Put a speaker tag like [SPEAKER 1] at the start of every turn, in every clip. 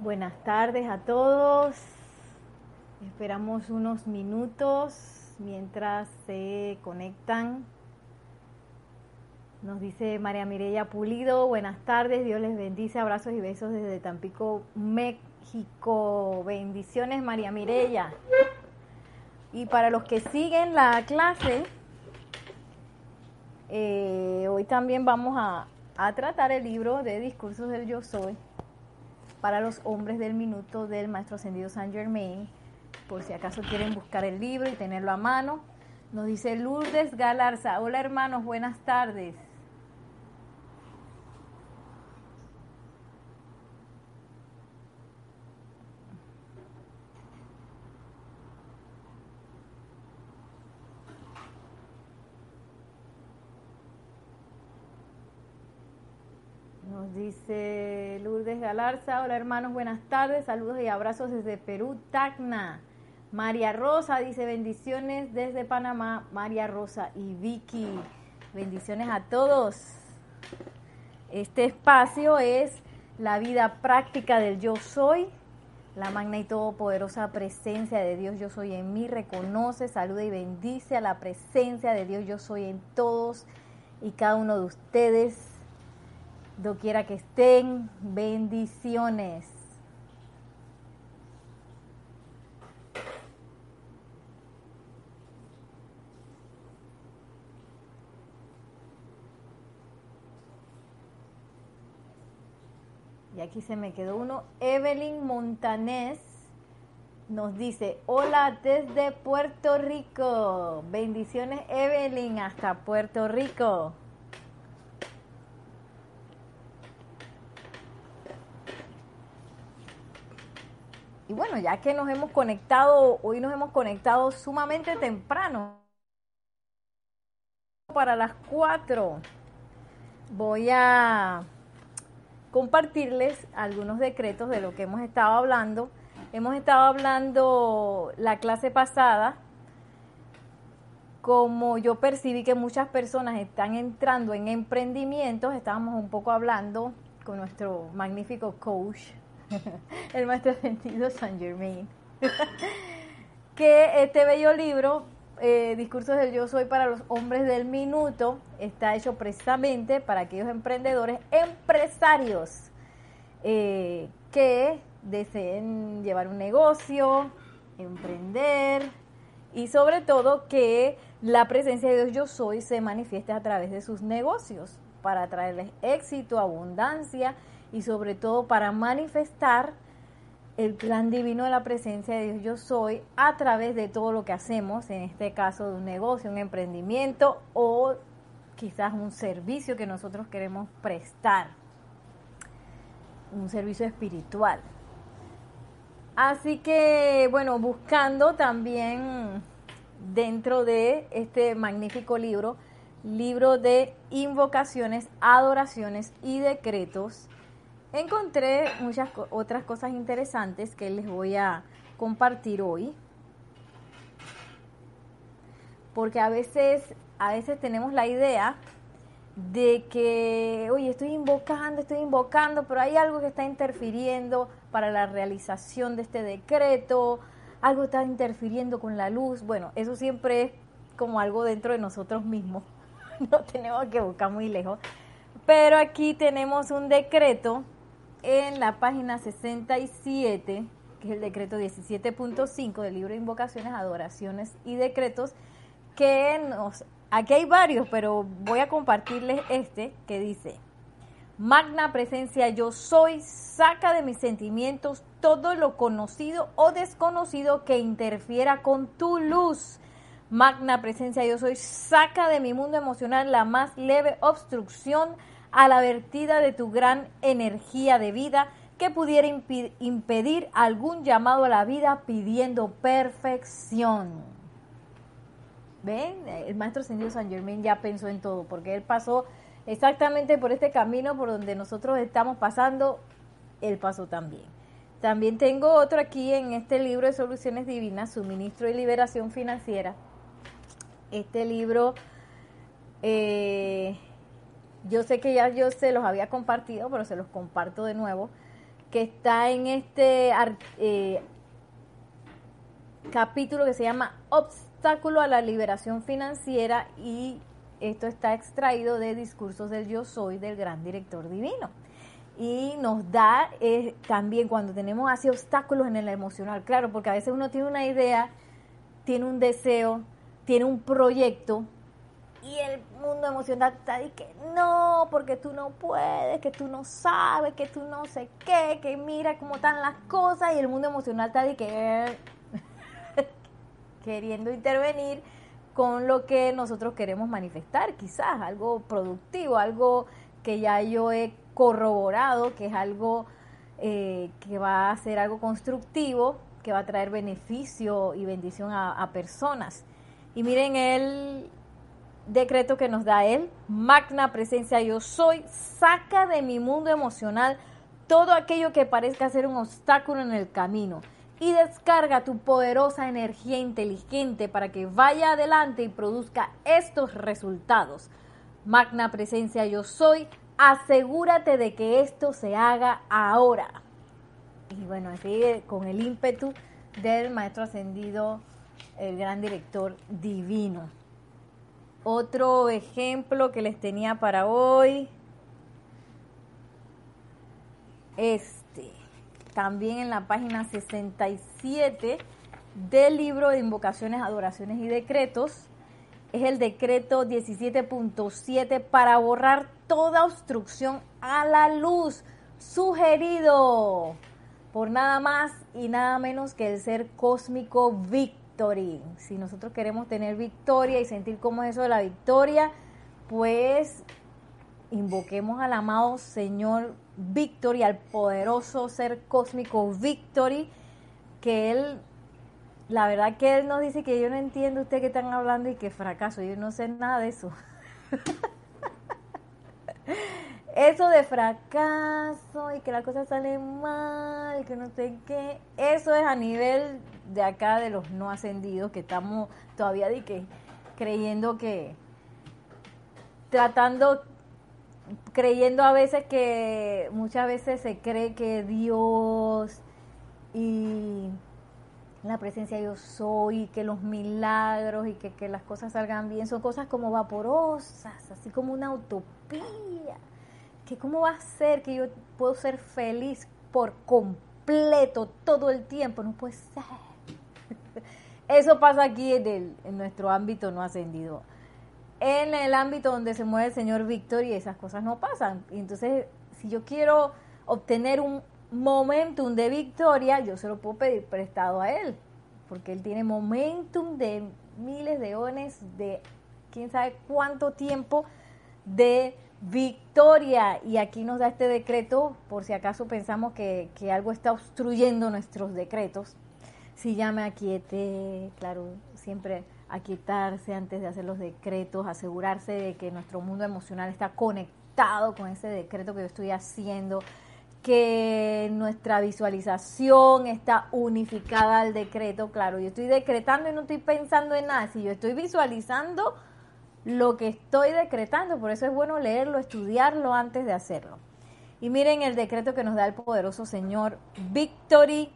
[SPEAKER 1] Buenas tardes a todos. Esperamos unos minutos mientras se conectan. Nos dice María Mireya Pulido, buenas tardes, Dios les bendice, abrazos y besos desde Tampico, México. Bendiciones María Mireya. Y para los que siguen la clase, eh, hoy también vamos a, a tratar el libro de Discursos del Yo Soy para los hombres del minuto del Maestro Ascendido San Germain, por si acaso quieren buscar el libro y tenerlo a mano. Nos dice Lourdes Galarza, hola hermanos, buenas tardes. Nos dice Lourdes Galarza, hola hermanos, buenas tardes, saludos y abrazos desde Perú, Tacna. María Rosa dice bendiciones desde Panamá, María Rosa y Vicky. Bendiciones a todos. Este espacio es la vida práctica del yo soy. La magna y todopoderosa presencia de Dios yo soy en mí reconoce, saluda y bendice a la presencia de Dios yo soy en todos y cada uno de ustedes doquiera que estén, bendiciones. Y aquí se me quedó uno. Evelyn Montanés nos dice, hola desde Puerto Rico. Bendiciones Evelyn hasta Puerto Rico. Y bueno, ya que nos hemos conectado, hoy nos hemos conectado sumamente temprano. Para las 4 voy a compartirles algunos decretos de lo que hemos estado hablando. Hemos estado hablando la clase pasada, como yo percibí que muchas personas están entrando en emprendimientos, estábamos un poco hablando con nuestro magnífico coach, el maestro sentido San Germain, que este bello libro, eh, Discursos del Yo Soy para los Hombres del Minuto, está hecho precisamente para aquellos emprendedores, empresarios, eh, que deseen llevar un negocio, emprender y sobre todo que la presencia de Dios Yo Soy se manifieste a través de sus negocios para traerles éxito, abundancia y sobre todo para manifestar el plan divino de la presencia de Dios yo soy a través de todo lo que hacemos, en este caso de un negocio, un emprendimiento o quizás un servicio que nosotros queremos prestar, un servicio espiritual. Así que, bueno, buscando también dentro de este magnífico libro, libro de invocaciones, adoraciones y decretos, encontré muchas otras cosas interesantes que les voy a compartir hoy. Porque a veces, a veces tenemos la idea de que, oye, estoy invocando, estoy invocando, pero hay algo que está interfiriendo para la realización de este decreto, algo está interfiriendo con la luz. Bueno, eso siempre es como algo dentro de nosotros mismos. No tenemos que buscar muy lejos. Pero aquí tenemos un decreto en la página 67, que es el decreto 17.5 del libro de invocaciones, adoraciones y decretos, que nos... Aquí hay varios, pero voy a compartirles este que dice, Magna presencia yo soy, saca de mis sentimientos todo lo conocido o desconocido que interfiera con tu luz. Magna presencia yo soy, saca de mi mundo emocional la más leve obstrucción a la vertida de tu gran energía de vida que pudiera impedir algún llamado a la vida pidiendo perfección. ¿Ven? El maestro ascendido San Germain ya pensó en todo, porque él pasó exactamente por este camino por donde nosotros estamos pasando, él pasó también. También tengo otro aquí en este libro de Soluciones Divinas, Suministro y Liberación Financiera. Este libro, eh, yo sé que ya yo se los había compartido, pero se los comparto de nuevo, que está en este eh, capítulo que se llama Obstáculo a la liberación financiera y esto está extraído de Discursos del Yo Soy del gran director divino. Y nos da eh, también cuando tenemos así obstáculos en el emocional, claro, porque a veces uno tiene una idea, tiene un deseo, tiene un proyecto y el mundo emocional está de que no, porque tú no puedes, que tú no sabes, que tú no sé qué, que mira cómo están las cosas y el mundo emocional está de que queriendo intervenir con lo que nosotros queremos manifestar, quizás algo productivo, algo que ya yo he corroborado, que es algo eh, que va a ser algo constructivo, que va a traer beneficio y bendición a, personas. Y miren el decreto que nos da él, magna presencia yo soy, saca de mi mundo emocional todo aquello que parezca ser un obstáculo en el camino y descarga tu poderosa energía inteligente para que vaya adelante y produzca estos resultados. Magna presencia yo soy, asegúrate de que esto se haga ahora. Y bueno, así con el ímpetu del maestro ascendido, el gran director divino. Otro ejemplo que les tenía para hoy. Este también en la página 67 del libro de invocaciones, adoraciones y decretos. Es el decreto 17.7 para borrar toda obstrucción a la luz, sugerido por nada más y nada menos que el ser cósmico Victory. Si nosotros queremos tener victoria y sentir cómo es eso de la victoria, pues invoquemos al amado Señor Victory, al poderoso ser cósmico Victory, que él, la verdad que él nos dice que yo no entiendo usted que están hablando y que fracaso, yo no sé nada de eso. eso de fracaso y que las cosas salen mal, que no sé qué, eso es a nivel de acá de los no ascendidos que estamos todavía de que creyendo que tratando creyendo a veces que muchas veces se cree que Dios y la presencia yo soy, que los milagros y que, que las cosas salgan bien son cosas como vaporosas, así como una utopía. Que cómo va a ser que yo puedo ser feliz por completo todo el tiempo, no puede ser. Eso pasa aquí en, en nuestro ámbito no ascendido en el ámbito donde se mueve el señor Víctor y esas cosas no pasan. Entonces, si yo quiero obtener un momentum de victoria, yo se lo puedo pedir prestado a él, porque él tiene momentum de miles de ones, de quién sabe cuánto tiempo de victoria. Y aquí nos da este decreto, por si acaso pensamos que, que algo está obstruyendo nuestros decretos. Si ya me aquiete, claro, siempre aquietarse antes de hacer los decretos, asegurarse de que nuestro mundo emocional está conectado con ese decreto que yo estoy haciendo, que nuestra visualización está unificada al decreto. Claro, yo estoy decretando y no estoy pensando en nada. Si yo estoy visualizando lo que estoy decretando, por eso es bueno leerlo, estudiarlo antes de hacerlo. Y miren el decreto que nos da el poderoso Señor Victory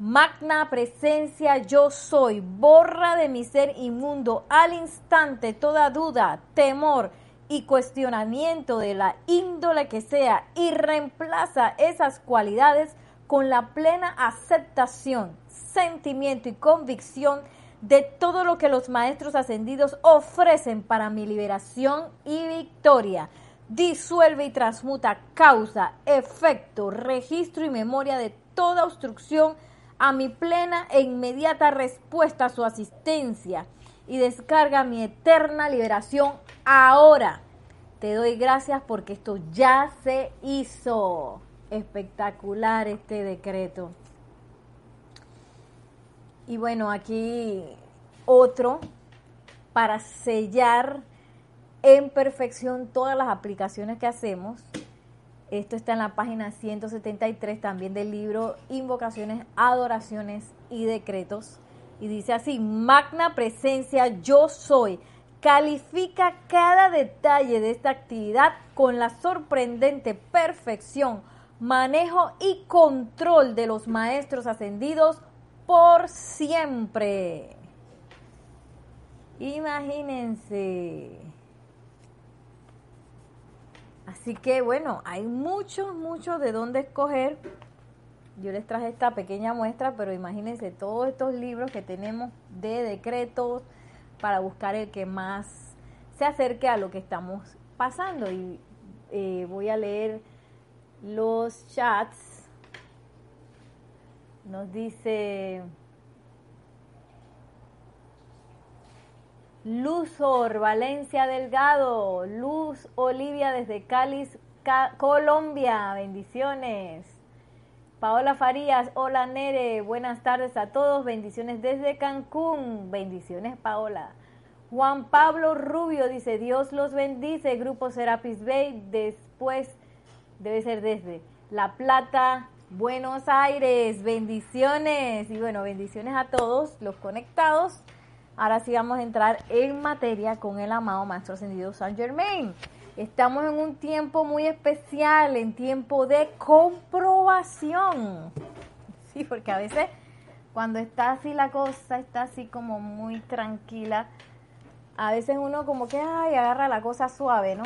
[SPEAKER 1] Magna presencia yo soy, borra de mi ser inmundo al instante toda duda, temor y cuestionamiento de la índole que sea y reemplaza esas cualidades con la plena aceptación, sentimiento y convicción de todo lo que los maestros ascendidos ofrecen para mi liberación y victoria. Disuelve y transmuta causa, efecto, registro y memoria de toda obstrucción a mi plena e inmediata respuesta a su asistencia y descarga mi eterna liberación ahora. Te doy gracias porque esto ya se hizo. Espectacular este decreto. Y bueno, aquí otro para sellar en perfección todas las aplicaciones que hacemos esto está en la página 173 también del libro Invocaciones, Adoraciones y Decretos. Y dice así, magna presencia yo soy. Califica cada detalle de esta actividad con la sorprendente perfección manejo y control de los maestros ascendidos por siempre. Imagínense. Así que bueno, hay muchos, muchos de dónde escoger. Yo les traje esta pequeña muestra, pero imagínense todos estos libros que tenemos de decretos para buscar el que más se acerque a lo que estamos pasando. Y eh, voy a leer los chats. Nos dice Luzor, Valencia Delgado, Luz Olivia desde Cáliz, Colombia, bendiciones. Paola Farías, hola Nere, buenas tardes a todos, bendiciones desde Cancún, bendiciones Paola. Juan Pablo Rubio dice, Dios los bendice, Grupo Serapis Bay, después debe ser desde La Plata, Buenos Aires, bendiciones. Y bueno, bendiciones a todos los conectados. Ahora sí vamos a entrar en materia con el amado Maestro Ascendido San Germain. Estamos en un tiempo muy especial, en tiempo de comprobación. Sí, porque a veces cuando está así la cosa, está así como muy tranquila, a veces uno como que, ay, agarra la cosa suave, ¿no?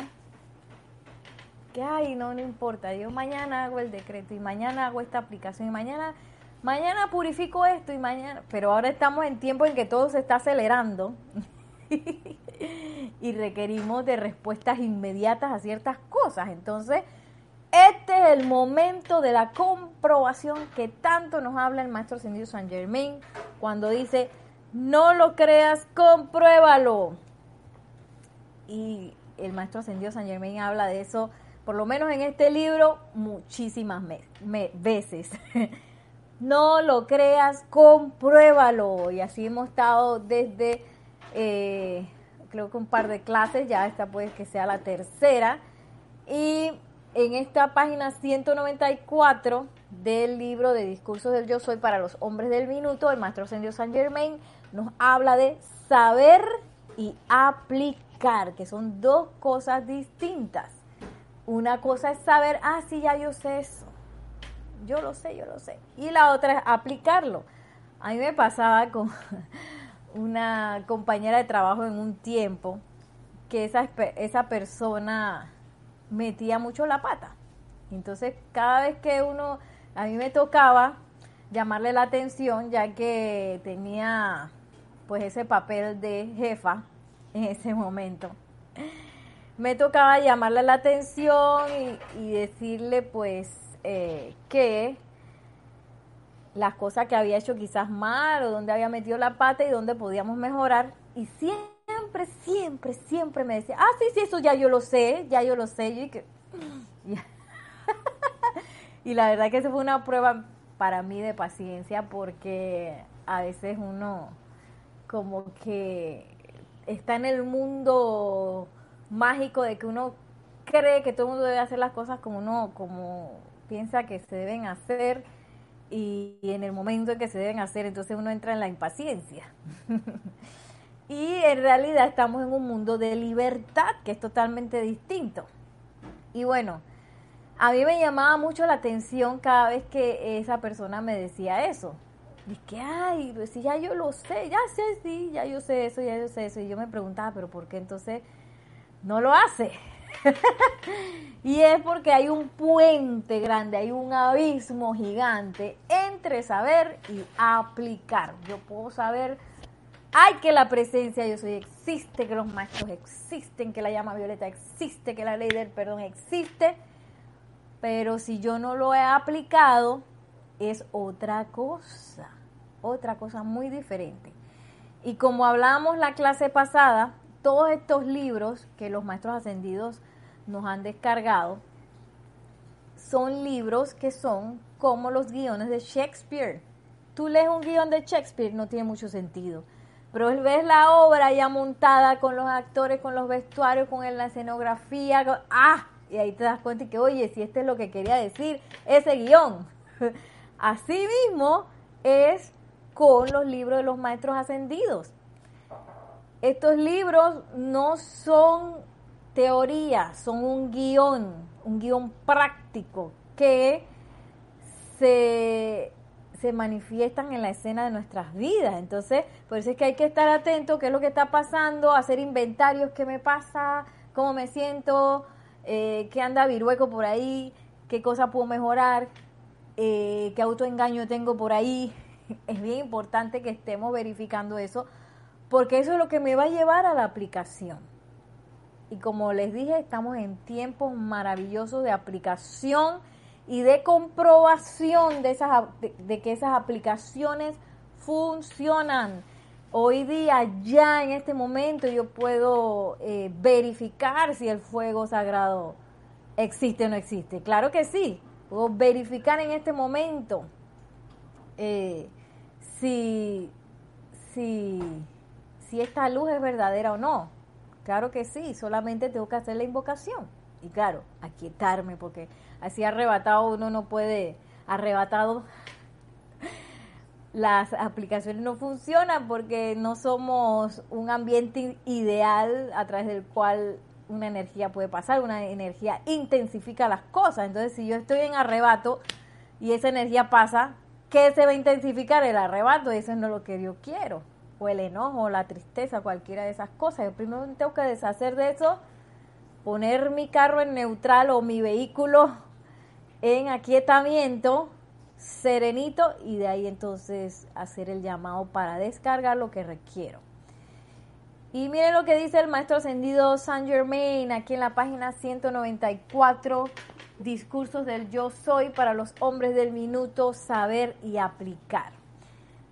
[SPEAKER 1] Que, ay, no, no importa, yo mañana hago el decreto y mañana hago esta aplicación y mañana mañana purifico esto y mañana, pero ahora estamos en tiempo en que todo se está acelerando y requerimos de respuestas inmediatas a ciertas cosas. Entonces, este es el momento de la comprobación que tanto nos habla el maestro ascendido San Germain cuando dice, no lo creas, compruébalo. Y el maestro ascendido San Germain habla de eso, por lo menos en este libro, muchísimas veces. No lo creas, compruébalo. Y así hemos estado desde, eh, creo que un par de clases, ya esta puede que sea la tercera. Y en esta página 194 del libro de Discursos del Yo Soy para los Hombres del Minuto, el Maestro Ascendido San Germain nos habla de saber y aplicar, que son dos cosas distintas. Una cosa es saber, ah, sí, ya yo sé eso yo lo sé, yo lo sé. Y la otra es aplicarlo. A mí me pasaba con una compañera de trabajo en un tiempo que esa, esa persona metía mucho la pata. Entonces, cada vez que uno, a mí me tocaba llamarle la atención, ya que tenía pues ese papel de jefa en ese momento. Me tocaba llamarle la atención y, decirle pues eh, que las cosas que había hecho quizás mal o donde había metido la pata y donde podíamos mejorar. Y siempre, siempre, siempre me decía, ah, sí, sí, eso ya yo lo sé, ya yo lo sé. Y, que, y la verdad que eso fue una prueba para mí de paciencia porque a veces uno como que está en el mundo mágico de que uno cree que todo el mundo debe hacer las cosas como uno, como piensa que se deben hacer y, en el momento en que se deben hacer, entonces uno entra en la impaciencia. y en realidad estamos en un mundo de libertad que es totalmente distinto. Y bueno, a mí me llamaba mucho la atención cada vez que esa persona me decía eso. Y que, ay, pues si ya yo lo sé, ya sé, sí, ya yo sé eso, ya yo sé eso. Y yo me preguntaba, pero ¿por qué entonces no lo hace? y es porque hay un puente grande, hay un abismo gigante entre saber y aplicar. Yo puedo saber, hay que la presencia yo soy existe, que los maestros existen, que la llama violeta existe, que la ley del perdón existe, pero si yo no lo he aplicado, es otra cosa, otra cosa muy diferente. Y como hablábamos la clase pasada, todos estos libros que los maestros ascendidos nos han descargado son libros que son como los guiones de Shakespeare. Tú lees un guion de Shakespeare, no tiene mucho sentido. Pero ves la obra ya montada con los actores, con los vestuarios, con la escenografía. ¡Ah! Y ahí te das cuenta que, oye, si este es lo que quería decir ese guion. Así mismo es con los libros de los maestros ascendidos. Estos libros no son teoría, son un guion, un guion práctico que se, se manifiestan en la escena de nuestras vidas. Entonces, por eso es que hay que estar atento qué es lo que está pasando, hacer inventarios, qué me pasa, cómo me siento, eh, qué anda virueco por ahí, qué cosa puedo mejorar, eh, qué autoengaño tengo por ahí. Es bien importante que estemos verificando eso, porque eso es lo que me va a llevar a la aplicación. Y como les dije, estamos en tiempos maravillosos de aplicación y de comprobación de, esas, de, que esas aplicaciones funcionan. Hoy día, ya en este momento, yo puedo eh, verificar si el fuego sagrado existe o no existe. Claro que sí, puedo verificar en este momento eh, si, si, si esta luz es verdadera o no. Claro que sí, solamente tengo que hacer la invocación. Y claro, aquietarme, porque así arrebatado uno no puede, arrebatado las aplicaciones no funcionan porque no somos un ambiente ideal a través del cual una energía puede pasar, una energía intensifica las cosas. Entonces, si yo estoy en arrebato y esa energía pasa, ¿qué se va a intensificar? El arrebato, eso no es lo que yo quiero. O el enojo, o la tristeza, cualquiera de esas cosas. Yo primero tengo que deshacer de eso, poner mi carro en neutral o mi vehículo en aquietamiento, serenito, y de ahí entonces hacer el llamado para descargar lo que requiero. Y miren lo que dice el maestro ascendido Saint Germain aquí en la página 194, discursos del yo soy para los hombres del minuto, saber y aplicar.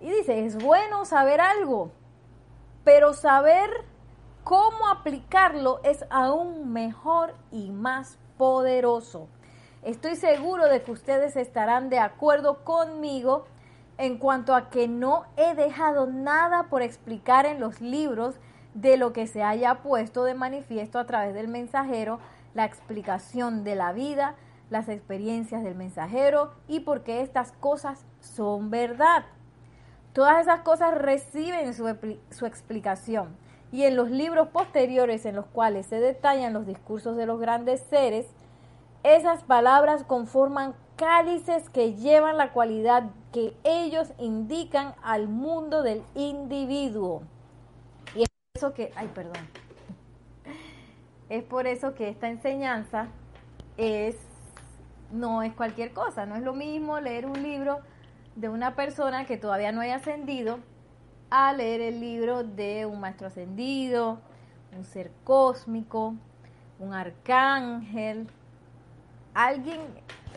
[SPEAKER 1] Y dice, es bueno saber algo, pero saber cómo aplicarlo es aún mejor y más poderoso. Estoy seguro de que ustedes estarán de acuerdo conmigo en cuanto a que no he dejado nada por explicar en los libros de lo que se haya puesto de manifiesto a través del mensajero, la explicación de la vida, las experiencias del mensajero y por qué estas cosas son verdad. Todas esas cosas reciben su, explicación y en los libros posteriores en los cuales se detallan los discursos de los grandes seres, esas palabras conforman cálices que llevan la cualidad que ellos indican al mundo del individuo eso que, ay, perdón. Es por eso que esta enseñanza es no es cualquier cosa, no es lo mismo leer un libro de una persona que todavía no haya ascendido a leer el libro de un maestro ascendido, un ser cósmico, un arcángel, alguien,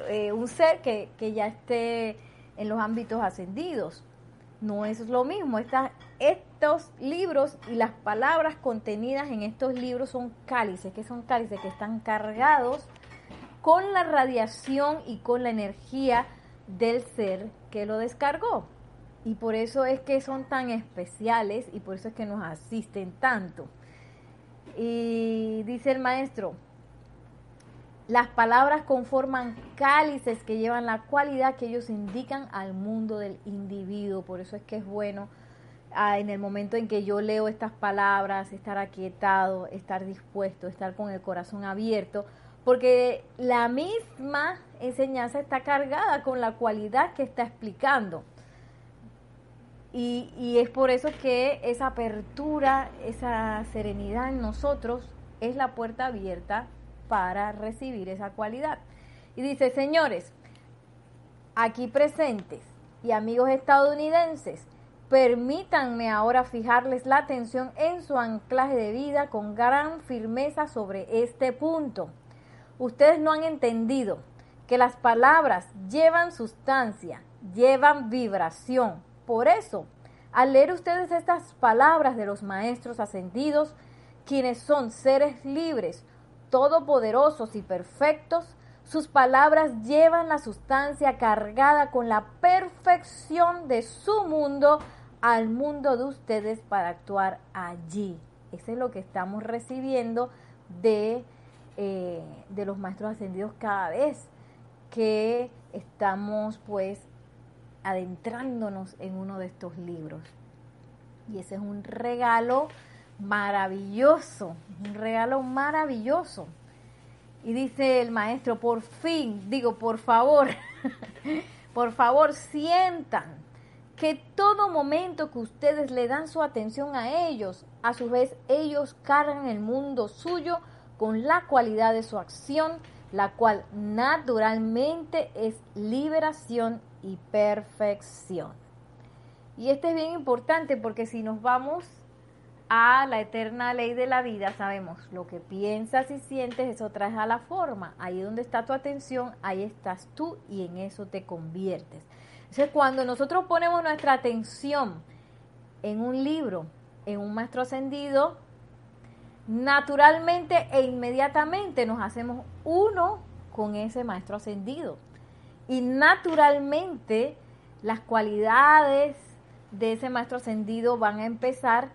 [SPEAKER 1] eh, un ser que, que, ya esté en los ámbitos ascendidos. No es lo mismo. Esta, estos libros y las palabras contenidas en estos libros son cálices, que son cálices que están cargados con la radiación y con la energía del ser que lo descargó. Y por eso es que son tan especiales y por eso es que nos asisten tanto. Y dice el maestro, las palabras conforman cálices que llevan la cualidad que ellos indican al mundo del individuo. Por eso es que es bueno ah, en el momento en que yo leo estas palabras, estar aquietado, estar dispuesto, estar con el corazón abierto, porque la misma enseñanza está cargada con la cualidad que está explicando. Y, es por eso que esa apertura, esa serenidad en nosotros es la puerta abierta para recibir esa cualidad. Y dice, señores, aquí presentes y amigos estadounidenses, permítanme ahora fijarles la atención en su anclaje de vida con gran firmeza sobre este punto. Ustedes no han entendido que las palabras llevan sustancia, llevan vibración. Por eso, al leer ustedes estas palabras de los maestros ascendidos, quienes son seres libres, todopoderosos y perfectos, sus palabras llevan la sustancia cargada con la perfección de su mundo al mundo de ustedes para actuar allí. Eso es lo que estamos recibiendo de, eh, de los maestros ascendidos cada vez que estamos pues adentrándonos en uno de estos libros. Y ese es un regalo maravilloso, un regalo maravilloso. Y dice el maestro, por fin, digo, por favor, por favor, sientan que todo momento que ustedes le dan su atención a ellos, a su vez ellos cargan el mundo suyo con la cualidad de su acción, la cual naturalmente es liberación y perfección. Y este es bien importante porque si nos vamos a la eterna ley de la vida, sabemos lo que piensas y sientes, eso traes a la forma. Ahí donde está tu atención, ahí estás tú y en eso te conviertes. Entonces, cuando nosotros ponemos nuestra atención en un libro, en un maestro ascendido, naturalmente e inmediatamente nos hacemos uno con ese maestro ascendido. Y naturalmente las cualidades de ese maestro ascendido van a empezar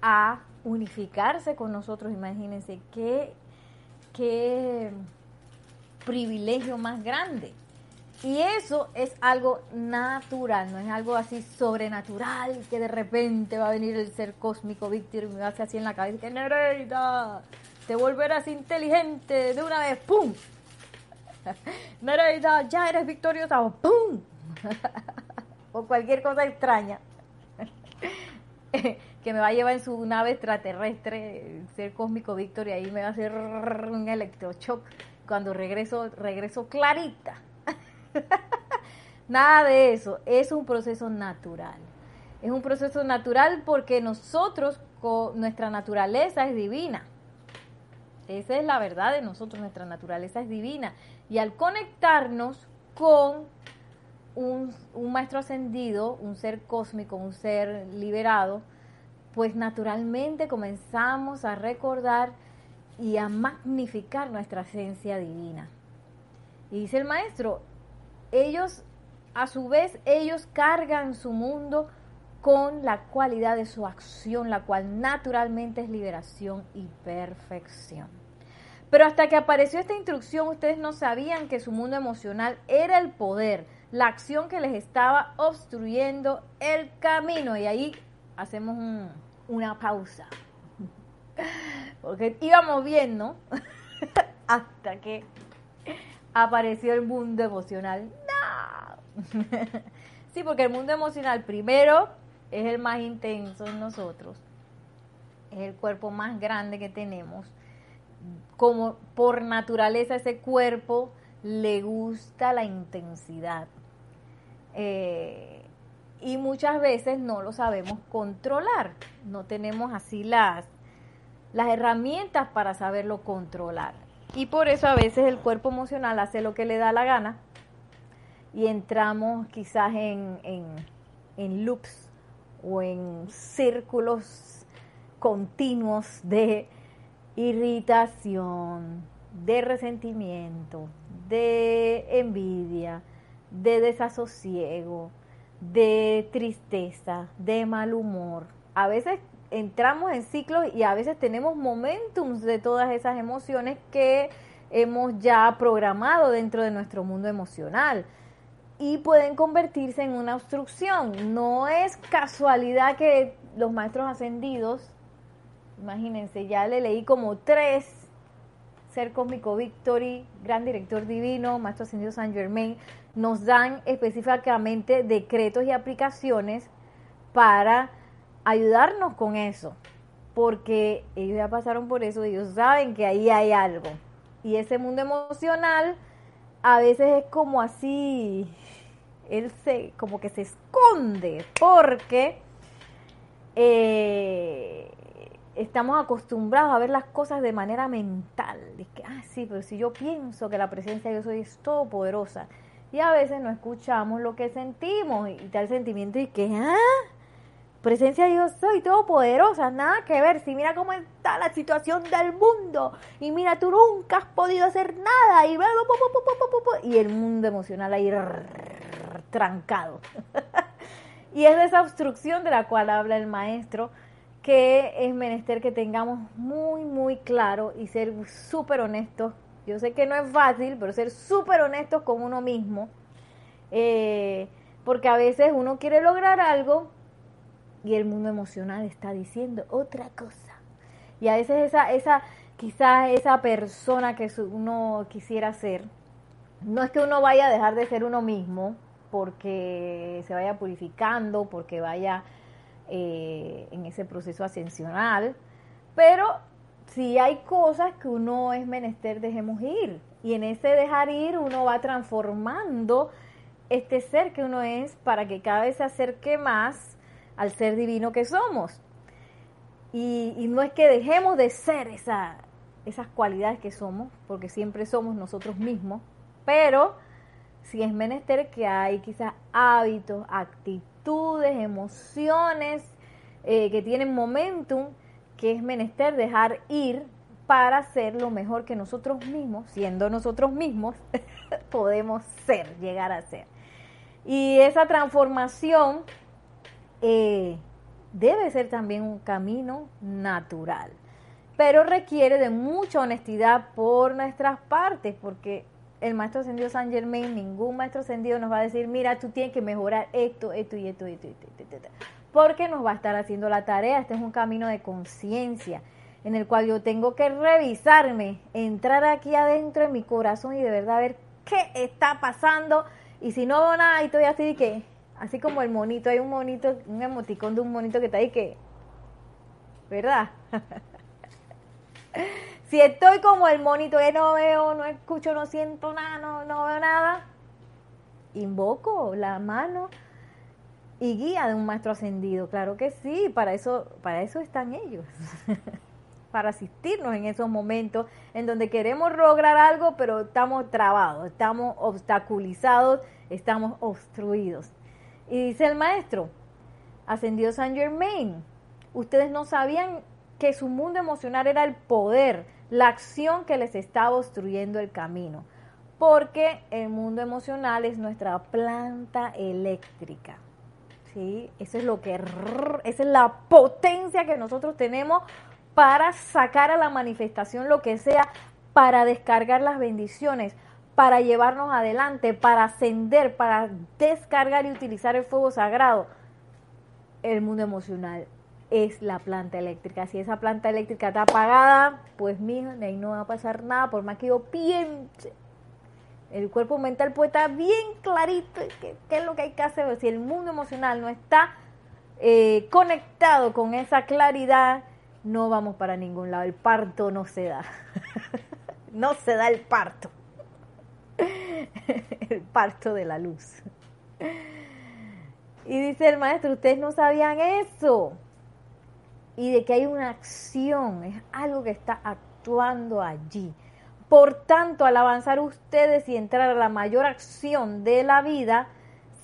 [SPEAKER 1] a unificarse con nosotros. Imagínense qué, qué privilegio más grande. Y eso es algo natural, no es algo así sobrenatural que de repente va a venir el ser cósmico Víctor y me va a hacer así en la cabeza que Nereida, te volverás inteligente de una vez, ¡pum! Nereida, ya eres victoriosa, ¡pum! o cualquier cosa extraña. que me va a llevar en su nave extraterrestre, ser cósmico Víctor, y ahí me va a hacer un electroshock. Cuando regreso, regreso clarita. Nada de eso, es un proceso natural. Es un proceso natural porque nosotros, nuestra naturaleza es divina. Esa es la verdad de nosotros, nuestra naturaleza es divina. Y al conectarnos con un, maestro ascendido, un ser cósmico, un ser liberado, pues naturalmente comenzamos a recordar y a magnificar nuestra esencia divina. Y dice el maestro, ellos, a su vez, ellos cargan su mundo con la cualidad de su acción, la cual naturalmente es liberación y perfección. Pero hasta que apareció esta instrucción, ustedes no sabían que su mundo emocional era el poder, la acción que les estaba obstruyendo el camino. Y ahí hacemos una pausa. Porque íbamos bien, ¿no? Hasta que apareció el mundo emocional. Sí, porque el mundo emocional primero es el más intenso en nosotros. Es el cuerpo más grande que tenemos. Como por naturaleza ese cuerpo le gusta la intensidad. Eh, y muchas veces no lo sabemos controlar, no tenemos así las, las herramientas para saberlo controlar. Y por eso a veces el cuerpo emocional hace lo que le da la gana y entramos quizás en, loops o en círculos continuos de irritación, de resentimiento, de envidia, de desasosiego, de tristeza, de mal humor. A veces entramos en ciclos y a veces tenemos momentos de todas esas emociones que hemos ya programado dentro de nuestro mundo emocional y pueden convertirse en una obstrucción. No es casualidad que los maestros ascendidos, imagínense, ya le leí como tres, Ser Cósmico Victory, Gran Director Divino, Maestro Ascendido San Germain, nos dan específicamente decretos y aplicaciones para ayudarnos con eso, porque ellos ya pasaron por eso, ellos saben que ahí hay algo. Y ese mundo emocional a veces es como así, él se, como que se esconde, porque eh, estamos acostumbrados a ver las cosas de manera mental. Es que, ah, sí, pero si yo pienso que la presencia de Dios hoy es todopoderosa, y a veces no escuchamos lo que sentimos y tal sentimiento y que, ah, presencia de Dios soy todopoderosa, nada que ver, si mira cómo está la situación del mundo y mira tú nunca has podido hacer nada y, y el mundo emocional ahí trancado. y es de esa obstrucción de la cual habla el maestro que es menester que tengamos muy, muy claro y ser súper honestos yo sé que no es fácil, pero ser súper honestos con uno mismo, eh, porque a veces uno quiere lograr algo y el mundo emocional está diciendo otra cosa. Y a veces esa, esa quizás esa persona que uno quisiera ser. No es que uno vaya a dejar de ser uno mismo porque se vaya purificando, porque vaya eh, en ese proceso ascensional, pero si hay cosas que uno es menester, dejemos ir. Y en ese dejar ir uno va transformando este ser que uno es para que cada vez se acerque más al ser divino que somos. Y, no es que dejemos de ser esa, esas cualidades que somos, porque siempre somos nosotros mismos, pero si es menester que hay quizás hábitos, actitudes, emociones eh, que tienen momentum, que es menester dejar ir para ser lo mejor que nosotros mismos, siendo nosotros mismos, podemos ser, llegar a ser. Y esa transformación eh, debe ser también un camino natural, pero requiere de mucha honestidad por nuestras partes, porque el maestro ascendido San Germain, ningún maestro ascendido nos va a decir, mira, tú tienes que mejorar esto, esto y esto, esto, esto, esto, esto, porque nos va a estar haciendo la tarea. Este es un camino de conciencia en el cual yo tengo que revisarme, entrar aquí adentro en mi corazón y de verdad ver qué está pasando. Y si no veo nada, y estoy así que, así como el monito, hay un monito, un emoticón de un monito que está ahí que, ¿verdad? si estoy como el monito que no veo, no escucho, no siento nada, no, veo nada, invoco la mano y guía de un maestro ascendido. Claro que sí, para eso, para eso están ellos. para asistirnos en esos momentos en donde queremos lograr algo, pero estamos trabados, estamos obstaculizados, estamos obstruidos. Y dice el maestro, ascendió San Germain, ustedes no sabían que su mundo emocional era el poder, la acción que les estaba obstruyendo el camino, porque el mundo emocional es nuestra planta eléctrica. ¿sí? Eso es lo que, esa es la potencia que nosotros tenemos para sacar a la manifestación lo que sea, para descargar las bendiciones, para llevarnos adelante, para ascender, para descargar y utilizar el fuego sagrado. El mundo emocional es la planta eléctrica. Si esa planta eléctrica está apagada, pues mija, ahí no va a pasar nada, por más que yo piense. El cuerpo mental puede estar bien clarito qué, es lo que hay que hacer. Si el mundo emocional no está eh, conectado con esa claridad, no vamos para ningún lado. El parto no se da. no se da el parto. el parto de la luz. Y dice el maestro, ustedes no sabían eso. Y de que hay una acción, es algo que está actuando allí. Por tanto, al avanzar ustedes y entrar a la mayor acción de la vida,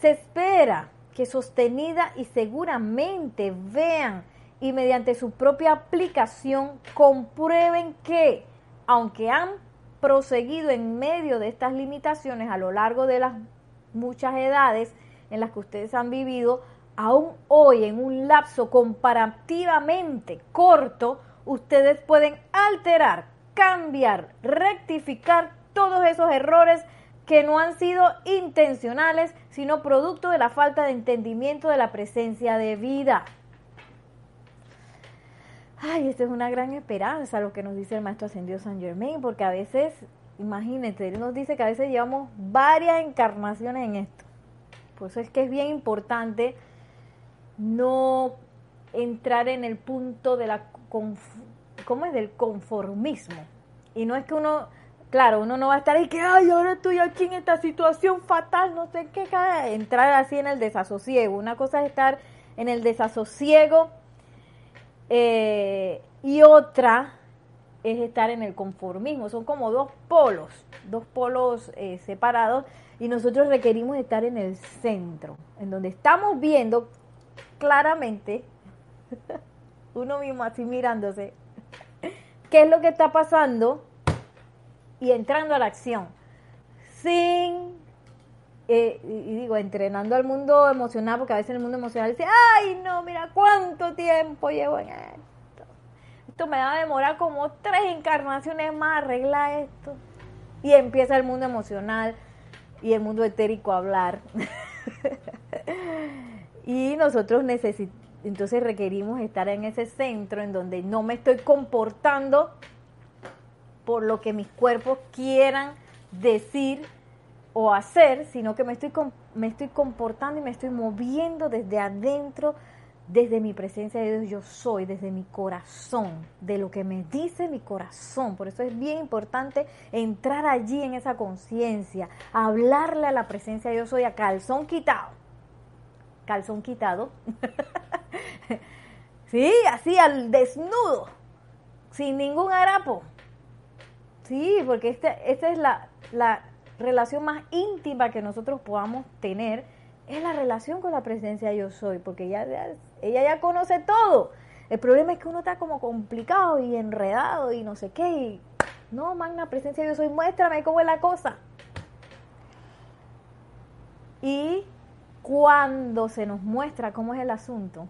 [SPEAKER 1] se espera que sostenida y seguramente vean y mediante su propia aplicación comprueben que, aunque han proseguido en medio de estas limitaciones a lo largo de las muchas edades en las que ustedes han vivido, aún hoy en un lapso comparativamente corto, ustedes pueden alterar, cambiar, rectificar todos esos errores que no han sido intencionales, sino producto de la falta de entendimiento de la presencia de vida. Ay, esta es una gran esperanza lo que nos dice el Maestro Ascendido San Germain, porque a veces, imagínate, él nos dice que a veces llevamos varias encarnaciones en esto. Por eso es que es bien importante no entrar en el punto de la ¿cómo es? del conformismo. Y no es que uno, claro, uno no va a estar ahí que, ay, ahora estoy aquí en esta situación fatal, no sé qué, entrar así en el desasosiego. Una cosa es estar en el desasosiego eh, y otra es estar en el conformismo. Son como dos polos, dos polos eh, separados y nosotros requerimos estar en el centro, en donde estamos viendo claramente, uno mismo así mirándose, qué es lo que está pasando y entrando a la acción, sin eh, y digo, entrenando al mundo emocional, porque a veces el mundo emocional dice, ay, no, mira cuánto tiempo llevo en esto. Esto me va a demorar como tres encarnaciones más arreglar esto. Y empieza el mundo emocional y el mundo etérico a hablar. y nosotros necesitamos, entonces requerimos estar en ese centro en donde no me estoy comportando por lo que mis cuerpos quieran decir o hacer, sino que me estoy, me estoy comportando y me estoy moviendo desde adentro, desde mi presencia de Dios yo soy, desde mi corazón, de lo que me dice mi corazón. Por eso es bien importante entrar allí en esa conciencia, hablarle a la presencia de Dios soy a calzón quitado. Calzón quitado. sí, así al desnudo, sin ningún harapo. Sí, porque esta, esta es la, la relación más íntima que nosotros podamos tener es la relación con la presencia yo soy, porque ella, ella ya conoce todo. El problema es que uno está como complicado y enredado y no sé qué. Y, no, magna presencia yo soy, muéstrame cómo es la cosa. Y cuando se nos muestra cómo es el asunto,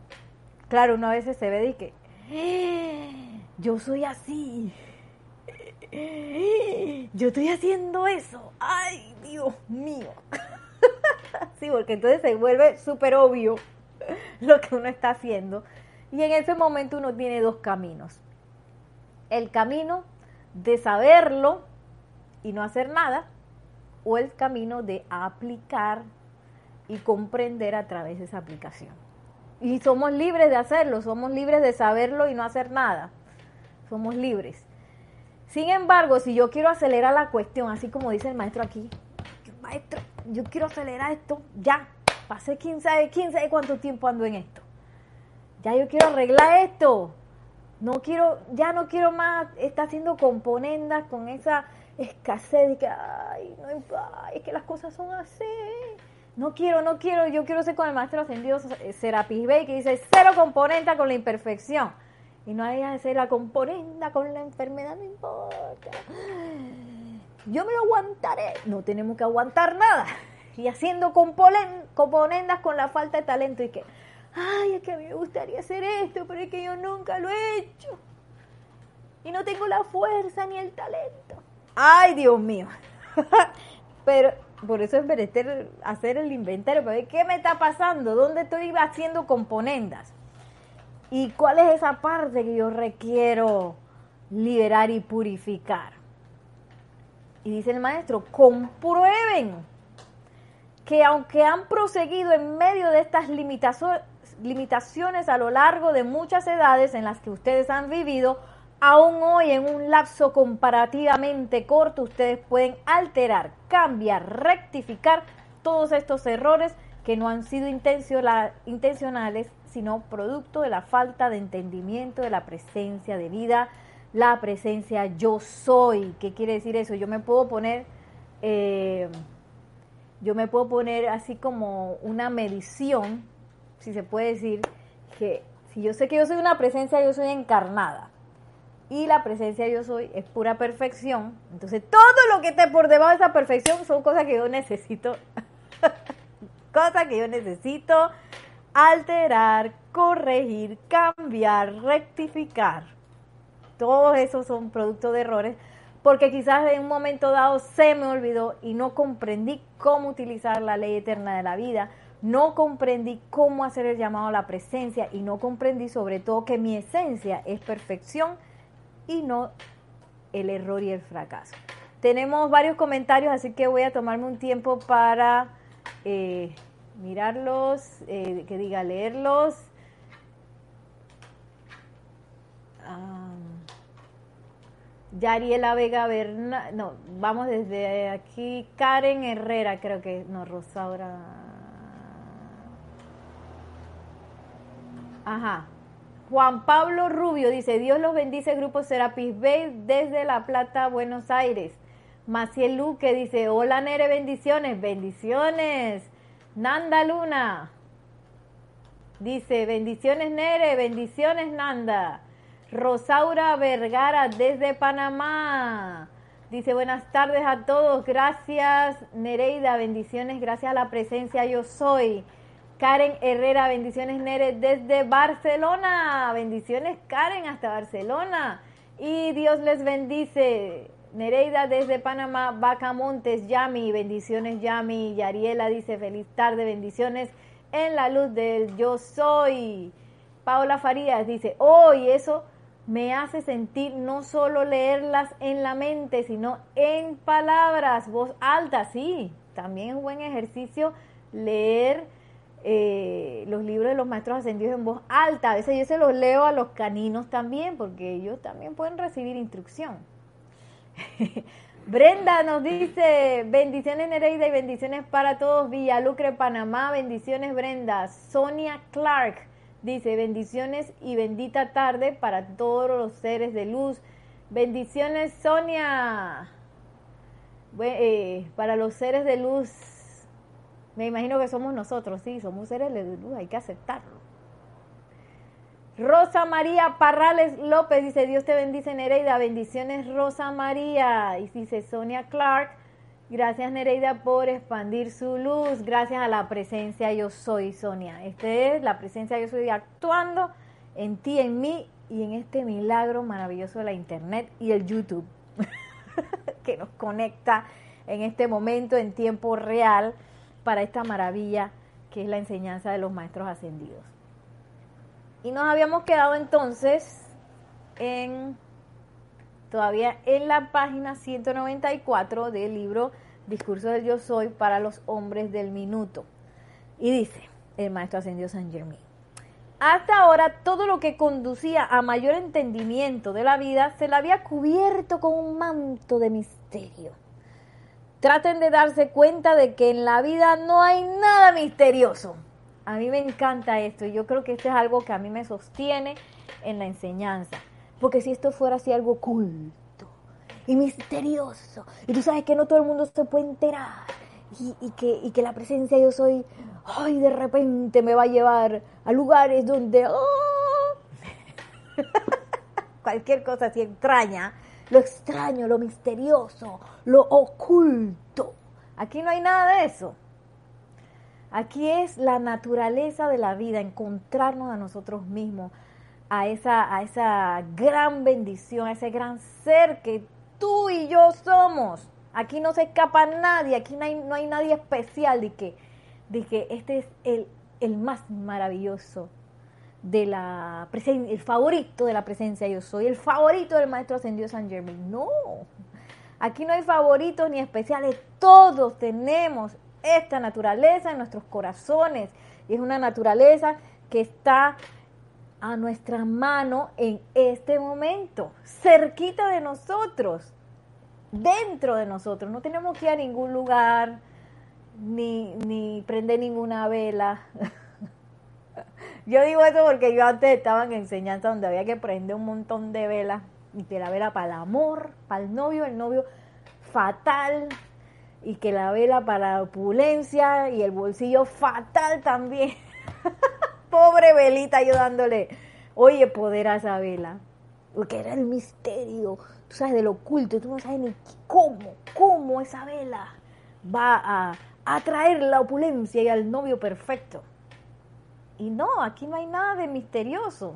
[SPEAKER 1] claro, uno a veces se ve y que ¡Eh! yo soy así. Yo estoy haciendo eso. Ay, Dios mío. sí, porque entonces se vuelve súper obvio lo que uno está haciendo. Y en ese momento uno tiene dos caminos. El camino de saberlo y no hacer nada, o el camino de aplicar y comprender a través de esa aplicación. Y somos libres de hacerlo, somos libres de saberlo y no hacer nada. Somos libres. Sin embargo, si yo quiero acelerar la cuestión, así como dice el maestro aquí, maestro, yo quiero acelerar esto, ya, pasé 15, 15 de cuánto tiempo ando en esto. Ya yo quiero arreglar esto. No quiero, ya no quiero más estar haciendo componendas con esa escasez de que, ay, no, es que las cosas son así. No quiero, no quiero, yo quiero ser con el maestro ascendido Serapis Bey que dice cero componenta con la imperfección. Y no hay hacer la componenda con la enfermedad, no importa yo me lo aguantaré. No tenemos que aguantar nada. Y haciendo componendas con la falta de talento y que, ay, es que a mí me gustaría hacer esto, pero es que yo nunca lo he hecho. Y no tengo la fuerza ni el talento. Ay, Dios mío. pero por eso es menester hacer el inventario, para qué me está pasando, dónde estoy haciendo componendas. ¿Y cuál es esa parte que yo requiero liberar y purificar? Y dice el maestro, comprueben que aunque han proseguido en medio de estas limitaciones a lo largo de muchas edades en las que ustedes han vivido, aún hoy en un lapso comparativamente corto ustedes pueden alterar, cambiar, rectificar todos estos errores que no han sido intencionales, sino producto de la falta de entendimiento de la presencia de vida la presencia yo soy. ¿Qué quiere decir eso? Yo me puedo poner, eh, yo me puedo poner así como una medición, si se puede decir, que si yo sé que yo soy una presencia, yo soy encarnada. Y la presencia yo soy es pura perfección. Entonces todo lo que esté por debajo de esa perfección son cosas que yo necesito. cosas que yo necesito alterar, corregir, cambiar, rectificar. Todos esos son producto de errores porque quizás en un momento dado se me olvidó y no comprendí cómo utilizar la ley eterna de la vida, no comprendí cómo hacer el llamado a la presencia y no comprendí sobre todo que mi esencia es perfección y no el error y el fracaso. Tenemos varios comentarios, así que voy a tomarme un tiempo para eh, mirarlos, eh, que diga leerlos. Ah. Yariela Vega Berna, no, vamos desde aquí, Karen Herrera, creo que, no, Rosaura. Ajá. Juan Pablo Rubio dice, Dios los bendice, Grupo Serapis Bay desde La Plata, Buenos Aires. Maciel Luque dice, hola Nere, bendiciones, bendiciones. Nanda Luna dice, bendiciones Nere, bendiciones Nanda. Rosaura Vergara desde Panamá. Dice buenas tardes a todos. Gracias Nereida, bendiciones, gracias a la presencia yo soy. Karen Herrera, bendiciones Nere desde Barcelona. Bendiciones Karen hasta Barcelona. Y Dios les bendice. Nereida desde Panamá, Bacamontes, Yami, bendiciones Yami. Yariela dice feliz tarde, bendiciones en la luz del yo soy. Paola Farías dice, hoy eso me hace sentir no solo leerlas en la mente, sino en palabras, voz alta, sí, también es buen ejercicio leer eh, los libros de los maestros ascendidos en voz alta. A veces yo se los leo a los caninos también, porque ellos también pueden recibir instrucción. Brenda nos dice, bendiciones Nereida y bendiciones para todos, Villalucre, Panamá, bendiciones Brenda. Sonia Clark dice, bendiciones y bendita tarde para todos los seres de luz. Bendiciones Sonia. Eh, para los seres de luz, me imagino que somos nosotros, sí, somos seres de luz, hay que aceptarlo. Rosa María Parrales López dice, Dios te bendice Nereida, bendiciones Rosa María. Y dice Sonia Clark, gracias Nereida por expandir su luz, gracias a la presencia yo soy Sonia. Este es la presencia yo soy actuando en ti, en mí y en este milagro maravilloso de la internet y el YouTube que nos conecta en este momento en tiempo real para esta maravilla que es la enseñanza de los maestros ascendidos. Y nos habíamos quedado entonces en todavía en la página 194 del libro Discurso del Yo Soy para los hombres del minuto. Y dice el maestro ascendido San Germain. Hasta ahora todo lo que conducía a mayor entendimiento de la vida se la había cubierto con un manto de misterio. Traten de darse cuenta de que en la vida no hay nada misterioso. A mí me encanta esto y yo creo que esto es algo que a mí me sostiene en la enseñanza. Porque si esto fuera así algo oculto y misterioso, y tú sabes que no todo el mundo se puede enterar, y, que, que la presencia yo soy, ay, de repente me va a llevar a lugares donde oh, cualquier cosa así extraña, lo extraño, lo misterioso, lo oculto. Aquí no hay nada de eso. Aquí es la naturaleza de la vida, encontrarnos a nosotros mismos, a esa, a esa gran bendición, a ese gran ser que tú y yo somos. Aquí no se escapa nadie, aquí no hay, no hay nadie especial de que, de que este es el, el más maravilloso de la presencia, el favorito de la presencia yo soy, el favorito del maestro ascendido San Germain. No, aquí no hay favoritos ni especiales, todos tenemos esta naturaleza en nuestros corazones. Y es una naturaleza que está a nuestra mano en este momento, cerquita de nosotros, dentro de nosotros. No tenemos que ir a ningún lugar, ni, ni prender ninguna vela. yo digo eso porque yo antes estaba en enseñanza donde había que prender un montón de velas y que la vela para el amor, para el novio, el novio fatal, y que la vela para la opulencia y el bolsillo fatal también. Pobre velita ayudándole. Oye, poder a esa vela. Porque era el misterio, tú sabes, del oculto, tú no sabes ni cómo, cómo esa vela va a atraer la opulencia y al novio perfecto. Y no, aquí no hay nada de misterioso.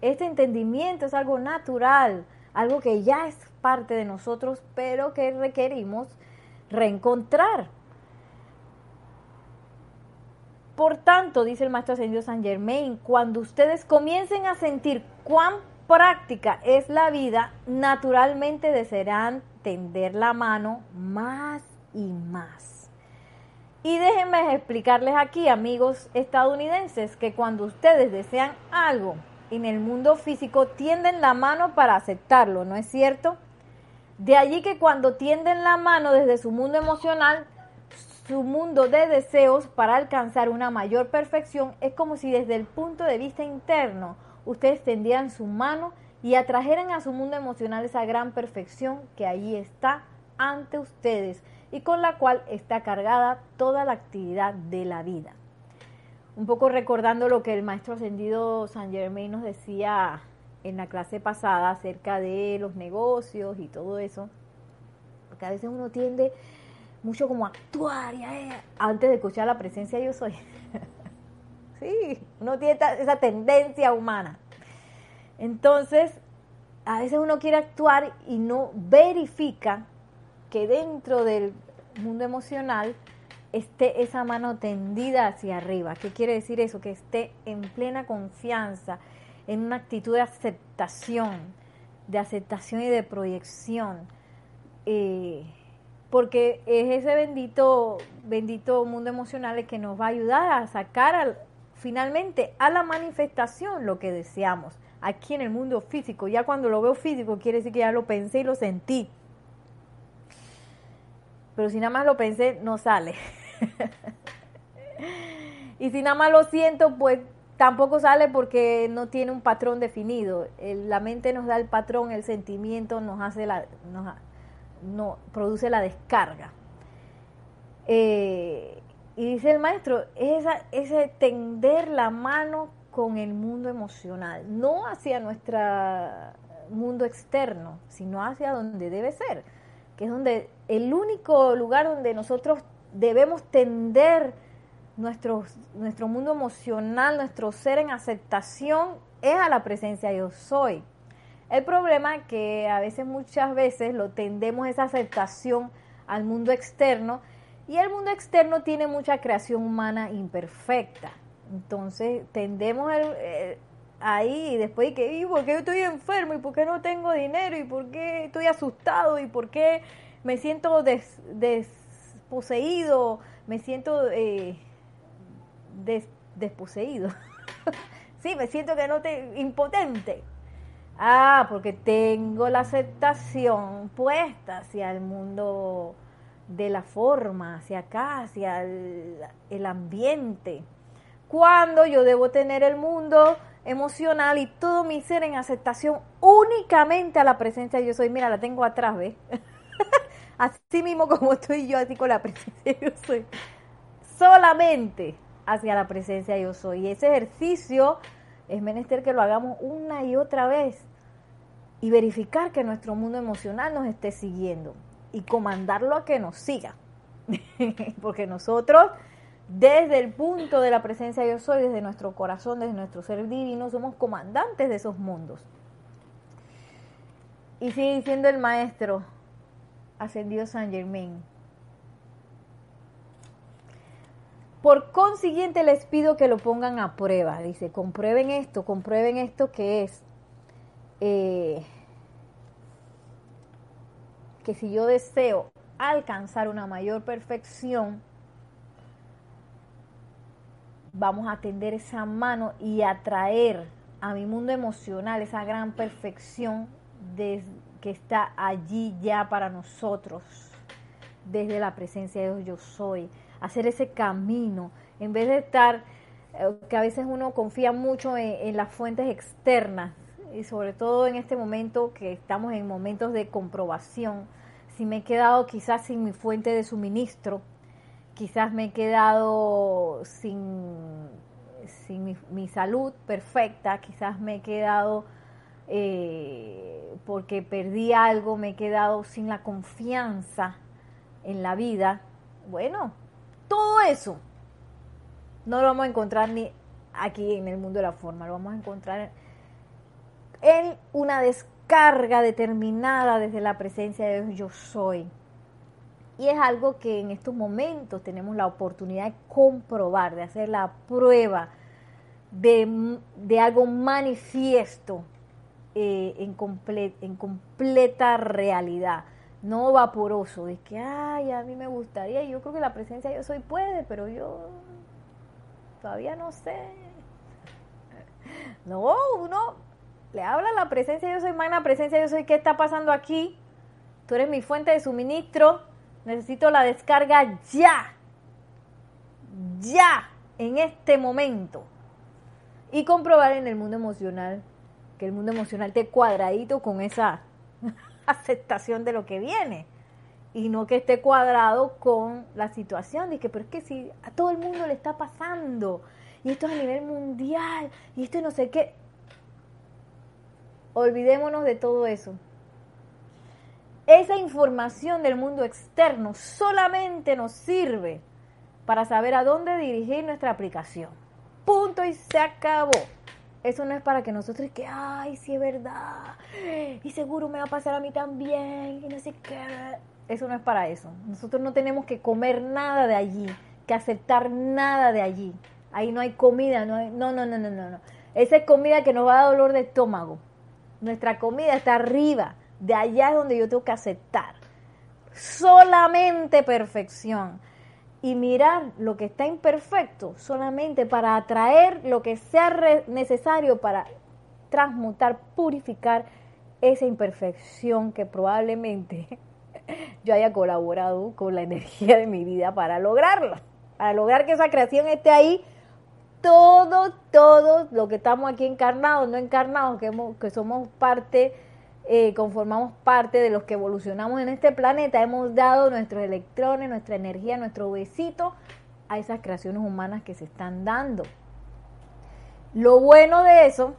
[SPEAKER 1] Este entendimiento es algo natural, algo que ya es parte de nosotros, pero que requerimos reencontrar. Por tanto, dice el maestro ascendido San Germain, cuando ustedes comiencen a sentir cuán práctica es la vida, naturalmente desearán tender la mano más y más. Y déjenme explicarles aquí, amigos estadounidenses, que cuando ustedes desean algo en el mundo físico, tienden la mano para aceptarlo, ¿no es cierto? De allí que cuando tienden la mano desde su mundo emocional, su mundo de deseos para alcanzar una mayor perfección, es como si desde el punto de vista interno ustedes tendieran su mano y atrajeran a su mundo emocional esa gran perfección que allí está ante ustedes y con la cual está cargada toda la actividad de la vida. Un poco recordando lo que el maestro ascendido San Germain nos decía en la clase pasada acerca de los negocios y todo eso, porque a veces uno tiende mucho como a actuar antes de escuchar la presencia yo soy. sí, uno tiene esa tendencia humana. Entonces, a veces uno quiere actuar y no verifica que dentro del mundo emocional esté esa mano tendida hacia arriba. ¿Qué quiere decir eso? Que esté en plena confianza, en una actitud de aceptación, de aceptación y de proyección. Eh, porque es ese bendito, bendito mundo emocional el que nos va a ayudar a sacar finalmente a la manifestación lo que deseamos aquí en el mundo físico. Ya cuando lo veo físico quiere decir que ya lo pensé y lo sentí. Pero si nada más lo pensé, no sale. y si nada más lo siento, pues tampoco sale porque no tiene un patrón definido. La mente nos da el patrón, el sentimiento nos hace la, no, produce la descarga. Eh, y dice el maestro, es ese tender la mano con el mundo emocional, no hacia nuestro mundo externo, sino hacia donde debe ser, que es donde el único lugar donde nosotros debemos tender nuestro, nuestro mundo emocional, nuestro ser en aceptación, es a la presencia yo soy. El problema que a veces, muchas veces, lo tendemos esa aceptación al mundo externo y el mundo externo tiene mucha creación humana imperfecta. Entonces tendemos eh, ahí y después que, ¿y por qué estoy enfermo? ¿Y por qué no tengo dinero? ¿Y por qué estoy asustado? ¿Y por qué me siento desposeído? Me siento eh, desposeído. sí, me siento que no te impotente. Ah, porque tengo la aceptación puesta hacia el mundo de la forma, hacia acá, hacia el, ambiente. Cuando yo debo tener el mundo emocional y todo mi ser en aceptación únicamente a la presencia de yo soy. Mira, la tengo atrás, ¿ves? así mismo como estoy yo, así con la presencia de yo soy. Solamente hacia la presencia de yo soy. Y ese ejercicio es menester que lo hagamos una y otra vez y verificar que nuestro mundo emocional nos esté siguiendo y comandarlo a que nos siga. Porque nosotros, desde el punto de la presencia yo soy, desde nuestro corazón, desde nuestro ser divino, somos comandantes de esos mundos. Y sigue diciendo el maestro ascendido San Germain. Por consiguiente les pido que lo pongan a prueba. Dice, comprueben esto, comprueben esto que es eh, que si yo deseo alcanzar una mayor perfección, vamos a tender esa mano y atraer a mi mundo emocional esa gran perfección que está allí ya para nosotros, desde la presencia de Dios yo soy, hacer ese camino, en vez de estar, eh, que a veces uno confía mucho en las fuentes externas, y sobre todo en este momento que estamos en momentos de comprobación, si me he quedado quizás sin mi fuente de suministro, quizás me he quedado sin, sin mi, salud perfecta, quizás me he quedado eh, porque perdí algo, me he quedado sin la confianza en la vida. Bueno, todo eso no lo vamos a encontrar ni aquí en el mundo de la forma, lo vamos a encontrar en una descarga determinada desde la presencia de Dios yo soy. Y es algo que en estos momentos tenemos la oportunidad de comprobar, de hacer la prueba de, algo manifiesto eh, en, en completa realidad, no vaporoso, de que, ay, a mí me gustaría, yo creo que la presencia de yo soy puede, pero yo todavía no sé. No, uno le habla la presencia yo soy, magna presencia yo soy, ¿qué está pasando aquí? Tú eres mi fuente de suministro, necesito la descarga ya, ya, en este momento. Y comprobar en el mundo emocional, que el mundo emocional esté cuadradito con esa aceptación de lo que viene. Y no que esté cuadrado con la situación que, pero es que si a todo el mundo le está pasando, y esto es a nivel mundial, y esto no sé qué, Olvidémonos de todo eso. Esa información del mundo externo solamente nos sirve para saber a dónde dirigir nuestra aplicación. Punto y se acabó. Eso no es para que nosotros que, ay, sí es verdad, y seguro me va a pasar a mí también, y no sé qué. Eso no es para eso. Nosotros no tenemos que comer nada de allí, que aceptar nada de allí. Ahí no hay comida, no hay, no, no, no, no, no. Esa es comida que nos va a dar dolor de estómago. Nuestra comida está arriba. De allá es donde yo tengo que aceptar. Solamente perfección. Y mirar lo que está imperfecto solamente para atraer lo que sea necesario para transmutar, purificar esa imperfección que probablemente yo haya colaborado con la energía de mi vida para lograrla, para lograr que esa creación esté ahí. Todo, todo lo que estamos aquí encarnados, no encarnados, que, que somos parte, eh, conformamos parte de los que evolucionamos en este planeta, hemos dado nuestros electrones, nuestra energía, nuestro besito a esas creaciones humanas que se están dando. Lo bueno de eso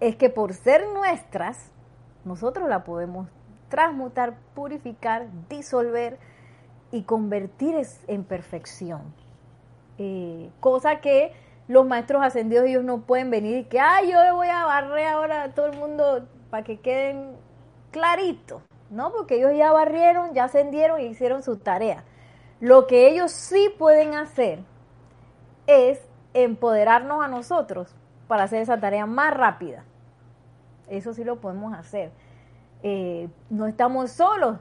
[SPEAKER 1] es que por ser nuestras, nosotros la podemos transmutar, purificar, disolver y convertir en perfección. Eh, cosa que los maestros ascendidos ellos no pueden venir y que, ay, yo voy a barrer ahora a todo el mundo para que queden claritos, ¿no? Porque ellos ya barrieron, ya ascendieron y hicieron su tarea. Lo que ellos sí pueden hacer es empoderarnos a nosotros para hacer esa tarea más rápida. Eso sí lo podemos hacer. Eh, no estamos solos.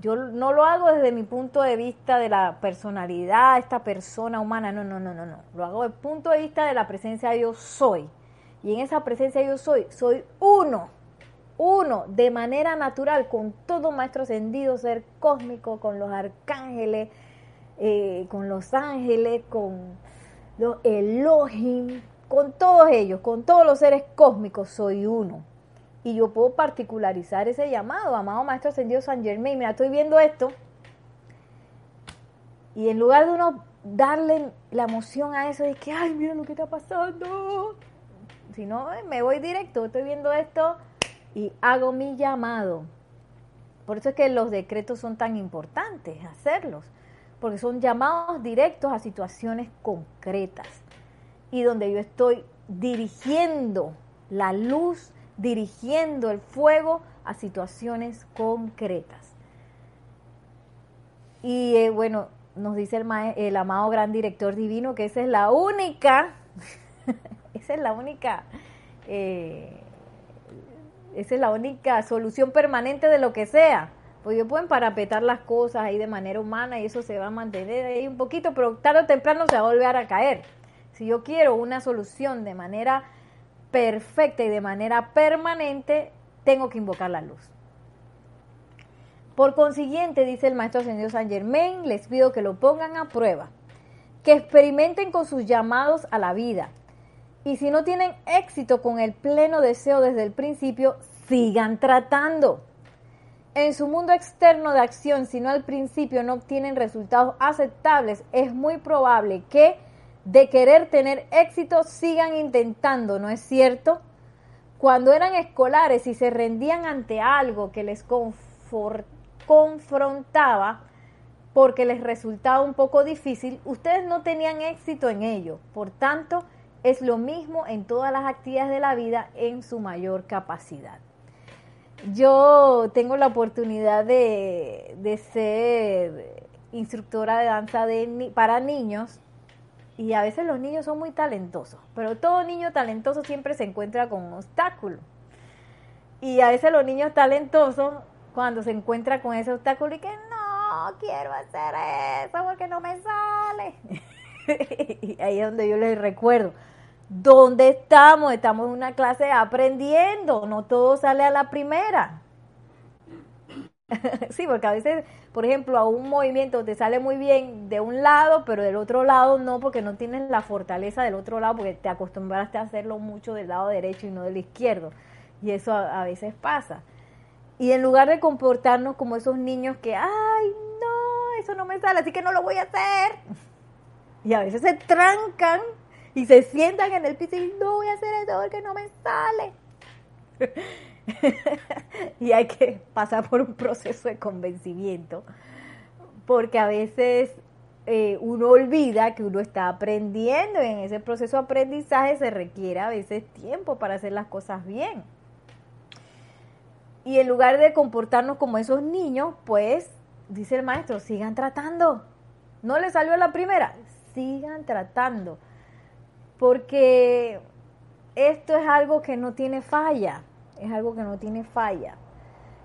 [SPEAKER 1] Yo no lo hago desde mi punto de vista de la personalidad, esta persona humana, no, no, no, no, no. Lo hago desde el punto de vista de la presencia de yo soy. Y en esa presencia yo soy, soy uno, uno, de manera natural, con todo maestro ascendido, ser cósmico, con los arcángeles, eh, con los ángeles, con los Elohim, con todos ellos, con todos los seres cósmicos, soy uno. Y yo puedo particularizar ese llamado, amado Maestro Ascendido San Germain. Mira, estoy viendo esto. Y en lugar de uno darle la emoción a eso de que, ay, mira lo que está pasando. Si no, eh, me voy directo, estoy viendo esto y hago mi llamado. Por eso es que los decretos son tan importantes, hacerlos, porque son llamados directos a situaciones concretas y donde yo estoy dirigiendo la luz, dirigiendo el fuego a situaciones concretas. Y eh, bueno, nos dice el, el amado gran director divino que esa es la única, esa es la única, eh, esa es la única solución permanente de lo que sea. Pues ellos pueden parapetar las cosas ahí de manera humana y eso se va a mantener ahí un poquito, pero tarde o temprano se va a volver a caer. Si yo quiero una solución de manera perfecta y de manera permanente, tengo que invocar la luz. Por consiguiente, dice el maestro ascendido San Germain, les pido que lo pongan a prueba, que experimenten con sus llamados a la vida. Y si no tienen éxito con el pleno deseo desde el principio, sigan tratando. En su mundo externo de acción, si no al principio no obtienen resultados aceptables, es muy probable que de querer tener éxito sigan intentando, ¿no es cierto? Cuando eran escolares y se rendían ante algo que les confrontaba porque les resultaba un poco difícil, ustedes no tenían éxito en ello. Por tanto, es lo mismo en todas las actividades de la vida en su mayor capacidad. Yo tengo la oportunidad de, de ser instructora de danza para niños y a veces los niños son muy talentosos, pero todo niño talentoso siempre se encuentra con un obstáculo. Y a veces los niños talentosos, cuando se encuentran con ese obstáculo y que no quiero hacer eso porque no me sale. y ahí es donde yo les recuerdo, ¿dónde estamos? Estamos en una clase aprendiendo, no todo sale a la primera. sí, porque a veces, por ejemplo, a un movimiento te sale muy bien de un lado, pero del otro lado no, porque no tienes la fortaleza del otro lado, porque te acostumbraste a hacerlo mucho del lado derecho y no del izquierdo. Y eso a, veces pasa. Y en lugar de comportarnos como esos niños que, ay, no, eso no me sale, así que no lo voy a hacer. Y a veces se trancan y se sientan en el piso y no voy a hacer eso porque no me sale. y hay que pasar por un proceso de convencimiento, porque a veces eh, uno olvida que uno está aprendiendo y en ese proceso de aprendizaje se requiere a veces tiempo para hacer las cosas bien. Y en lugar de comportarnos como esos niños, pues, dice el maestro, sigan tratando. No le salió la primera, sigan tratando porque esto es algo que no tiene falla, es algo que no tiene falla.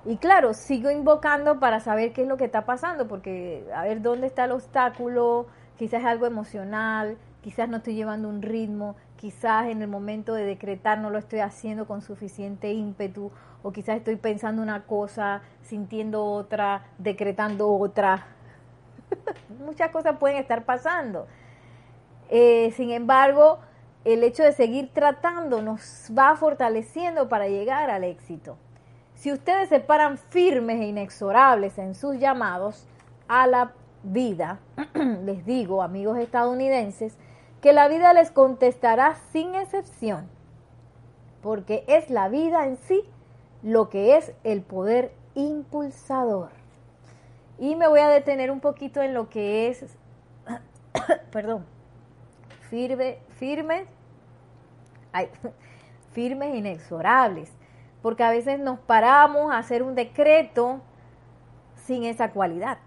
[SPEAKER 1] Y claro, sigo invocando para saber qué es lo que está pasando, porque a ver dónde está el obstáculo, quizás es algo emocional, quizás no estoy llevando un ritmo, quizás en el momento de decretar no lo estoy haciendo con suficiente ímpetu, o quizás estoy pensando una cosa, sintiendo otra, decretando otra. Muchas cosas pueden estar pasando. Eh, sin embargo, el hecho de seguir tratando nos va fortaleciendo para llegar al éxito. Si ustedes se paran firmes e inexorables en sus llamados a la vida, les digo, amigos estadounidenses, que la vida les contestará sin excepción, porque es la vida en sí lo que es el poder impulsador. Y me voy a detener un poquito en lo que es, perdón, firme, firmes, firmes e inexorables porque a veces nos paramos a hacer un decreto sin esa cualidad.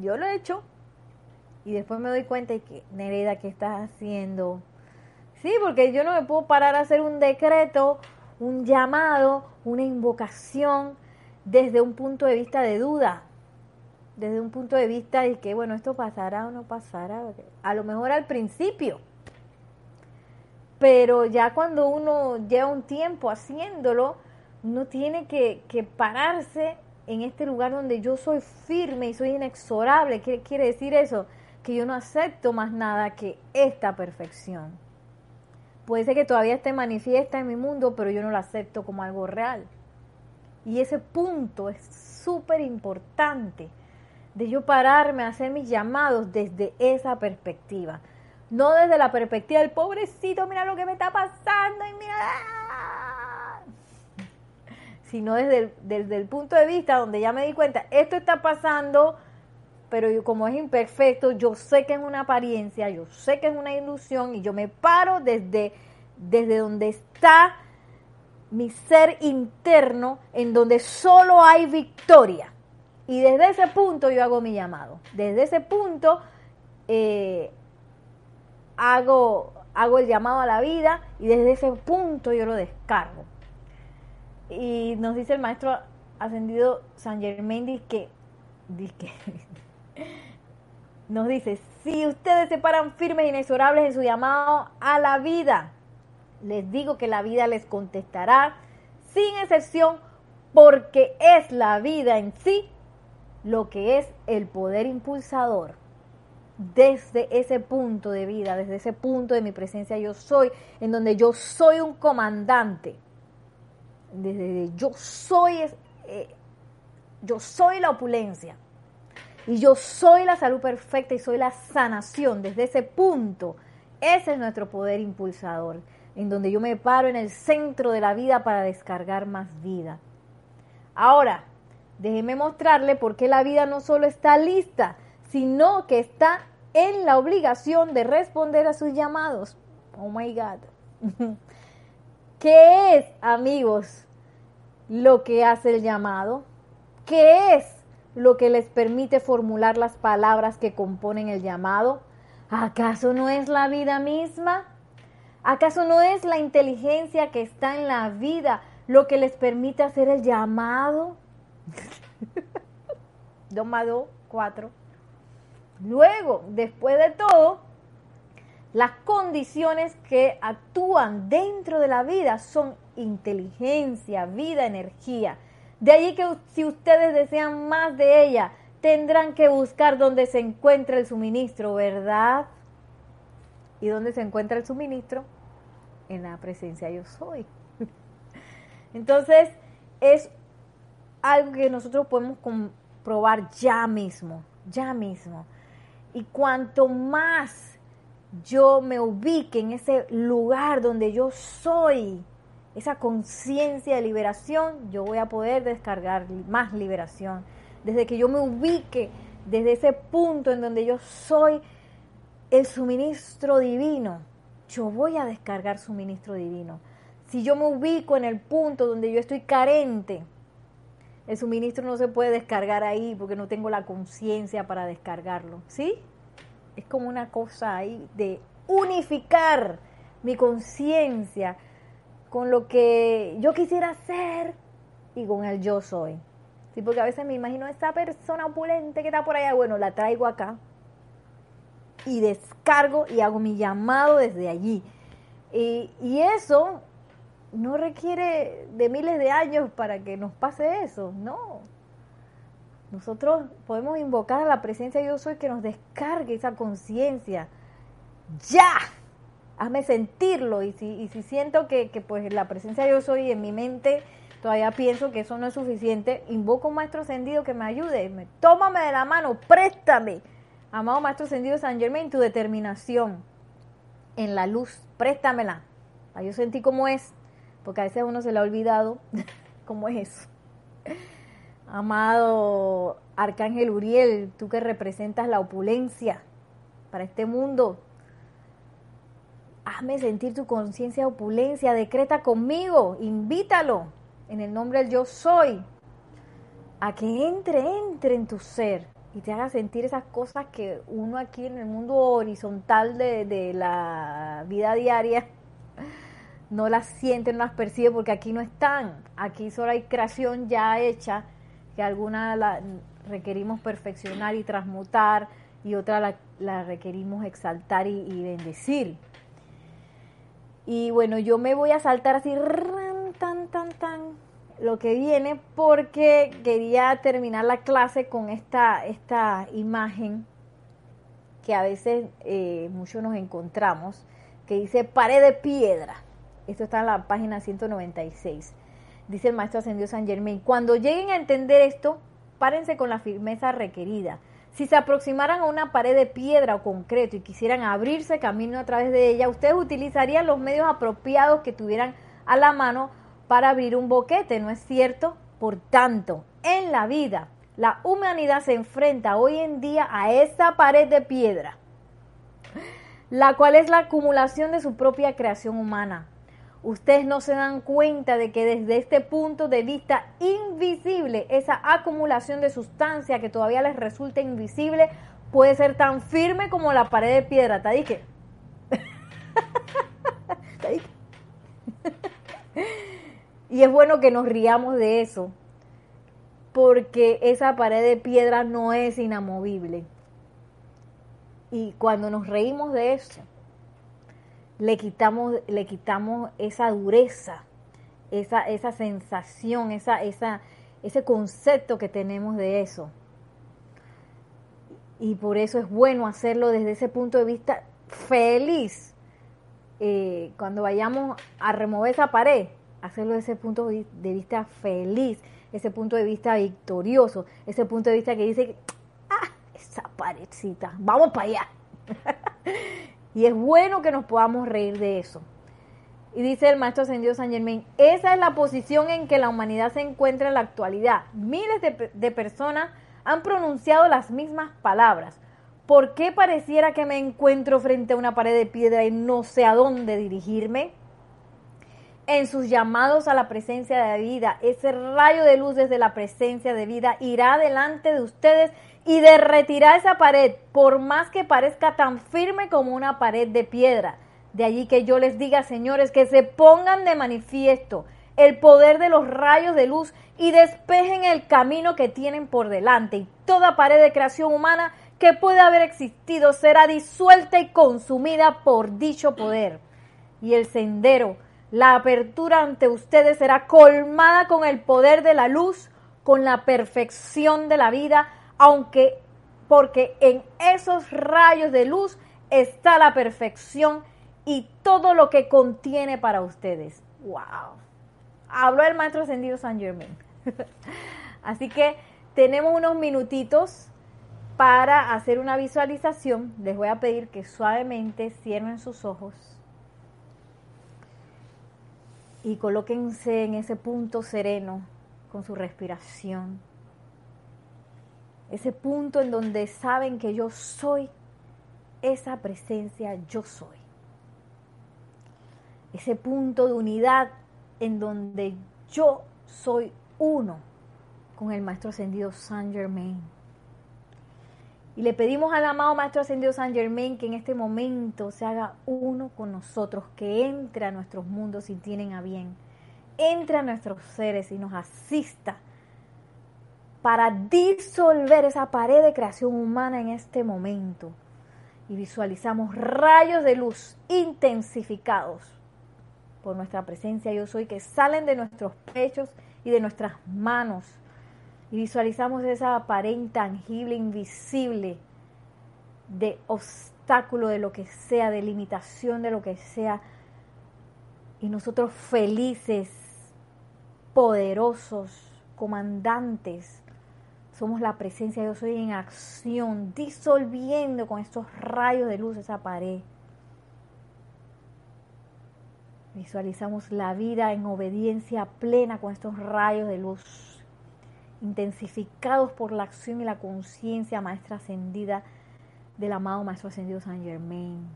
[SPEAKER 1] Yo lo he hecho y después me doy cuenta de que, Nereida, ¿qué estás haciendo? Sí, porque yo no me puedo parar a hacer un decreto, un llamado, una invocación desde un punto de vista de duda, desde un punto de vista de que, bueno, esto pasará o no pasará. A lo mejor al principio pero ya cuando uno lleva un tiempo haciéndolo, uno tiene que, pararse en este lugar donde yo soy firme y soy inexorable. ¿Qué quiere decir eso? Que yo no acepto más nada que esta perfección. Puede ser que todavía esté manifiesta en mi mundo, pero yo no la acepto como algo real. Y ese punto es súper importante de yo pararme a hacer mis llamados desde esa perspectiva. No desde la perspectiva del pobrecito, mira lo que me está pasando y mira. Sino desde el, punto de vista donde ya me di cuenta, esto está pasando, pero como es imperfecto, yo sé que es una apariencia, yo sé que es una ilusión y yo me paro desde, desde donde está mi ser interno, en donde solo hay victoria. Y desde ese punto yo hago mi llamado. Desde ese punto eh, hago, hago el llamado a la vida y desde ese punto yo lo descargo. Y nos dice el maestro ascendido San Germain, dice que, nos dice, si ustedes se paran firmes e inexorables en su llamado a la vida, les digo que la vida les contestará sin excepción porque es la vida en sí lo que es el poder impulsador desde ese punto de vida, desde ese punto de mi presencia yo soy, en donde yo soy un comandante, desde yo soy, eh, yo soy la opulencia. Y yo soy la salud perfecta y soy la sanación, desde ese punto, ese es nuestro poder impulsador, en donde yo me paro en el centro de la vida para descargar más vida. Ahora, déjeme mostrarle por qué la vida no solo está lista, sino que está en la obligación de responder a sus llamados. Oh my God. ¿Qué es, amigos, lo que hace el llamado? ¿Qué es lo que les permite formular las palabras que componen el llamado? ¿Acaso no es la vida misma? ¿Acaso no es la inteligencia que está en la vida lo que les permite hacer el llamado? Domado 4. Luego, después de todo, las condiciones que actúan dentro de la vida son inteligencia, vida, energía. De allí que si ustedes desean más de ella, tendrán que buscar donde se encuentra el suministro, ¿verdad? ¿Y dónde se encuentra el suministro? En la presencia yo soy. Entonces, es algo que nosotros podemos comprobar ya mismo, ya mismo. Y cuanto más yo me ubique en ese lugar donde yo soy, esa conciencia de liberación, yo voy a poder descargar más liberación. Desde que yo me ubique desde ese punto en donde yo soy el suministro divino, yo voy a descargar suministro divino. Si yo me ubico en el punto donde yo estoy carente, el suministro no se puede descargar ahí porque no tengo la conciencia para descargarlo. ¿Sí? Es como una cosa ahí de unificar mi conciencia con lo que yo quisiera hacer y con el yo soy. Sí, porque a veces me imagino esa persona opulente que está por allá, bueno, la traigo acá y descargo y hago mi llamado desde allí. Y, y eso no requiere de miles de años para que nos pase eso, no. Nosotros podemos invocar a la presencia de yo soy que nos descargue esa conciencia. Ya, hazme sentirlo. Y si, siento que, pues la presencia de yo soy en mi mente todavía pienso que eso no es suficiente, invoco a un maestro ascendido que me ayude. Me, tómame de la mano, préstame. Amado maestro ascendido San Germain, tu determinación en la luz, préstamela. Yo sentí cómo es, porque a veces uno se le ha olvidado cómo es eso. Amado Arcángel Uriel, tú que representas la opulencia para este mundo, hazme sentir tu conciencia de opulencia, decreta conmigo, invítalo en el nombre del yo soy, a que entre, entre en tu ser y te haga sentir esas cosas que uno aquí en el mundo horizontal de, de la vida diaria no las siente, no las percibe porque aquí no están. Aquí solo hay creación ya hecha, que alguna la requerimos perfeccionar y transmutar y otra la, requerimos exaltar y, bendecir. Y bueno, yo me voy a saltar así tan, tan, tan, lo que viene porque quería terminar la clase con esta, esta imagen que a veces eh, muchos nos encontramos, que dice pared de piedra. Esto está en la página 196. Dice el maestro ascendido San Germain, cuando lleguen a entender esto, párense con la firmeza requerida. Si se aproximaran a una pared de piedra o concreto y quisieran abrirse camino a través de ella, ustedes utilizarían los medios apropiados que tuvieran a la mano para abrir un boquete, ¿no es cierto? Por tanto, en la vida, la humanidad se enfrenta hoy en día a esa pared de piedra, la cual es la acumulación de su propia creación humana. Ustedes no se dan cuenta de que desde este punto de vista invisible, esa acumulación de sustancia que todavía les resulta invisible puede ser tan firme como la pared de piedra. ¿Te dije? Y es bueno que nos riamos de eso, porque esa pared de piedra no es inamovible. Y cuando nos reímos de eso, le quitamos, le quitamos esa dureza, esa, esa sensación, esa, esa, ese concepto que tenemos de eso. Y por eso es bueno hacerlo desde ese punto de vista feliz. Eh, cuando vayamos a remover esa pared, hacerlo desde ese punto de vista feliz, ese punto de vista victorioso, ese punto de vista que dice, ah, esa parecita, vamos para allá. y es bueno que nos podamos reír de eso. Y dice el maestro ascendido San Germain, esa es la posición en que la humanidad se encuentra en la actualidad. Miles de, de personas han pronunciado las mismas palabras. ¿Por qué pareciera que me encuentro frente a una pared de piedra y no sé a dónde dirigirme? en sus llamados a la presencia de vida. Ese rayo de luz desde la presencia de vida irá delante de ustedes y derretirá esa pared, por más que parezca tan firme como una pared de piedra. De allí que yo les diga, señores, que se pongan de manifiesto el poder de los rayos de luz y despejen el camino que tienen por delante. Y toda pared de creación humana que pueda haber existido será disuelta y consumida por dicho poder. Y el sendero la apertura ante ustedes será colmada con el poder de la luz, con la perfección de la vida, aunque porque en esos rayos de luz está la perfección y todo lo que contiene para ustedes. ¡Wow! Habló el maestro ascendido San Germain. Así que tenemos unos minutitos para hacer una visualización. Les voy a pedir que suavemente cierren sus ojos y colóquense en ese punto sereno con su respiración. Ese punto en donde saben que yo soy esa presencia, yo soy. Ese punto de unidad en donde yo soy uno con el Maestro Ascendido Saint Germain. Y le pedimos al amado Maestro Ascendido San Germain que en este momento se haga uno con nosotros, que entre a nuestros mundos si tienen a bien, entre a nuestros seres y nos asista para disolver esa pared de creación humana en este momento. Y visualizamos rayos de luz intensificados por nuestra presencia yo soy que salen de nuestros pechos y de nuestras manos y visualizamos esa pared intangible, invisible, de obstáculo, de lo que sea, de limitación, de lo que sea. Y nosotros felices, poderosos, comandantes, somos la presencia, yo soy en acción, disolviendo con estos rayos de luz esa pared. Visualizamos la vida en obediencia plena con estos rayos de luz intensificados por la acción y la conciencia maestra ascendida del amado Maestro Ascendido San Germain.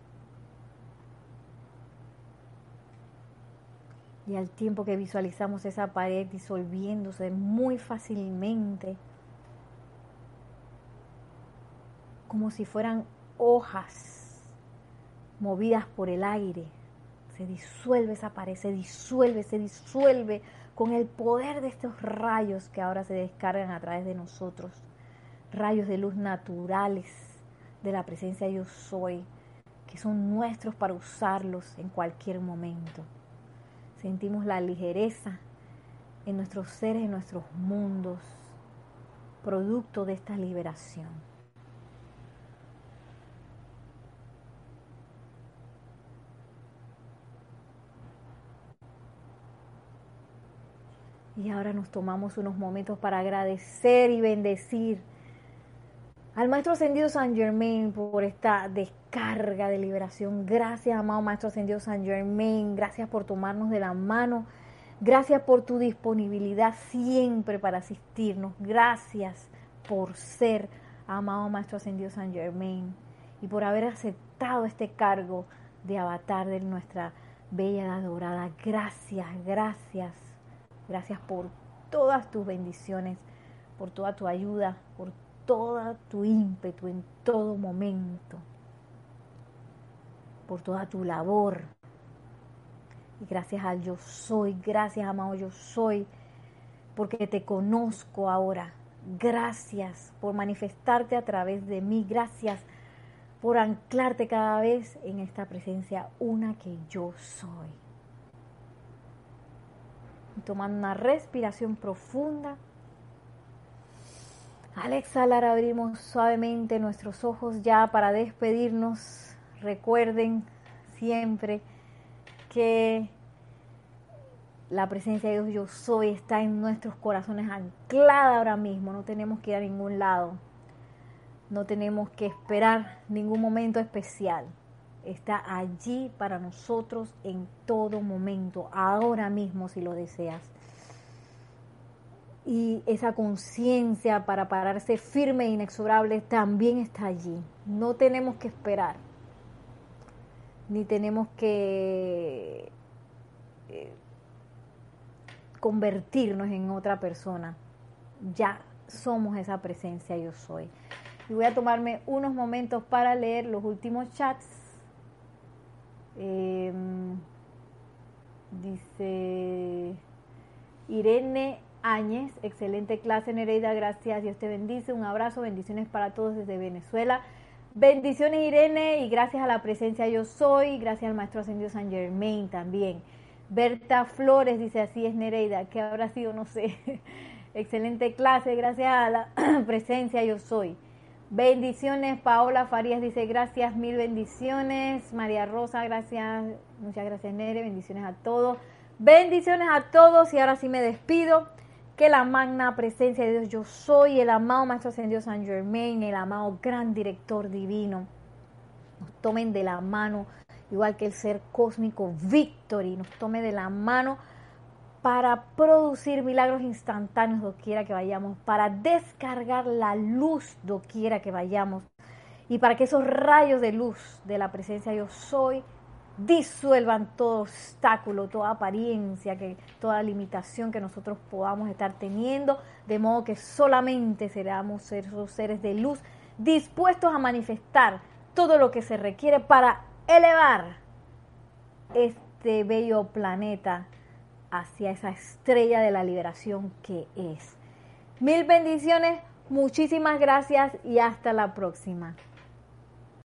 [SPEAKER 1] Y al tiempo que visualizamos esa pared disolviéndose muy fácilmente, como si fueran hojas movidas por el aire, se disuelve esa pared, se disuelve, se disuelve con el poder de estos rayos que ahora se descargan a través de nosotros, rayos de luz naturales de la presencia yo soy, que son nuestros para usarlos en cualquier momento. Sentimos la ligereza en nuestros seres, en nuestros mundos, producto de esta liberación. Y ahora nos tomamos unos momentos para agradecer y bendecir al Maestro Ascendido San Germain por esta descarga de liberación. Gracias, amado Maestro Ascendido San Germain. Gracias por tomarnos de la mano. Gracias por tu disponibilidad siempre para asistirnos. Gracias por ser, amado Maestro Ascendido San Germain, y por haber aceptado este cargo de avatar de nuestra bella edad dorada. Gracias, gracias Gracias por todas tus bendiciones, por toda tu ayuda, por toda tu ímpetu en todo momento, por toda tu labor. Y gracias al yo soy, gracias amado yo soy, porque te conozco ahora. Gracias por manifestarte a través de mí. Gracias por anclarte cada vez en esta presencia una que yo soy tomando una respiración profunda. Al exhalar abrimos suavemente nuestros ojos ya para despedirnos. Recuerden siempre que la presencia de Dios yo soy está en nuestros corazones anclada ahora mismo. No tenemos que ir a ningún lado. No tenemos que esperar ningún momento especial está allí para nosotros en todo momento, ahora mismo si lo deseas. Y esa conciencia para pararse firme e inexorable también está allí. No tenemos que esperar, ni tenemos que eh, convertirnos en otra persona. Ya somos esa presencia yo soy. Y voy a tomarme unos momentos para leer los últimos chats Em, dice Irene Áñez, excelente clase Nereida, gracias, Dios te bendice, un abrazo, bendiciones para todos desde Venezuela. Bendiciones Irene y gracias a la presencia yo soy, gracias al Maestro Ascendido San Germain también. Berta Flores dice así es Nereida, que habrá sido, no sé. excelente clase, gracias a la presencia yo soy. Bendiciones, Paola Farías dice gracias, mil bendiciones. María Rosa, gracias, muchas gracias Nere, bendiciones a todos. Bendiciones a todos y ahora sí me despido. Que la magna presencia de Dios yo soy, el amado Maestro Ascendido San Germain, el amado gran director divino, nos tomen de la mano, igual que el ser cósmico Victory, nos tome de la mano para producir milagros instantáneos doquiera que vayamos, para descargar la luz doquiera que vayamos y para que esos rayos de luz de la presencia yo soy disuelvan todo obstáculo, toda apariencia, que, toda limitación que nosotros podamos estar teniendo, de modo que solamente seramos esos seres de luz dispuestos a manifestar todo lo que se requiere para elevar este bello planeta hacia esa estrella de la liberación que es. Mil bendiciones, muchísimas gracias y hasta la próxima.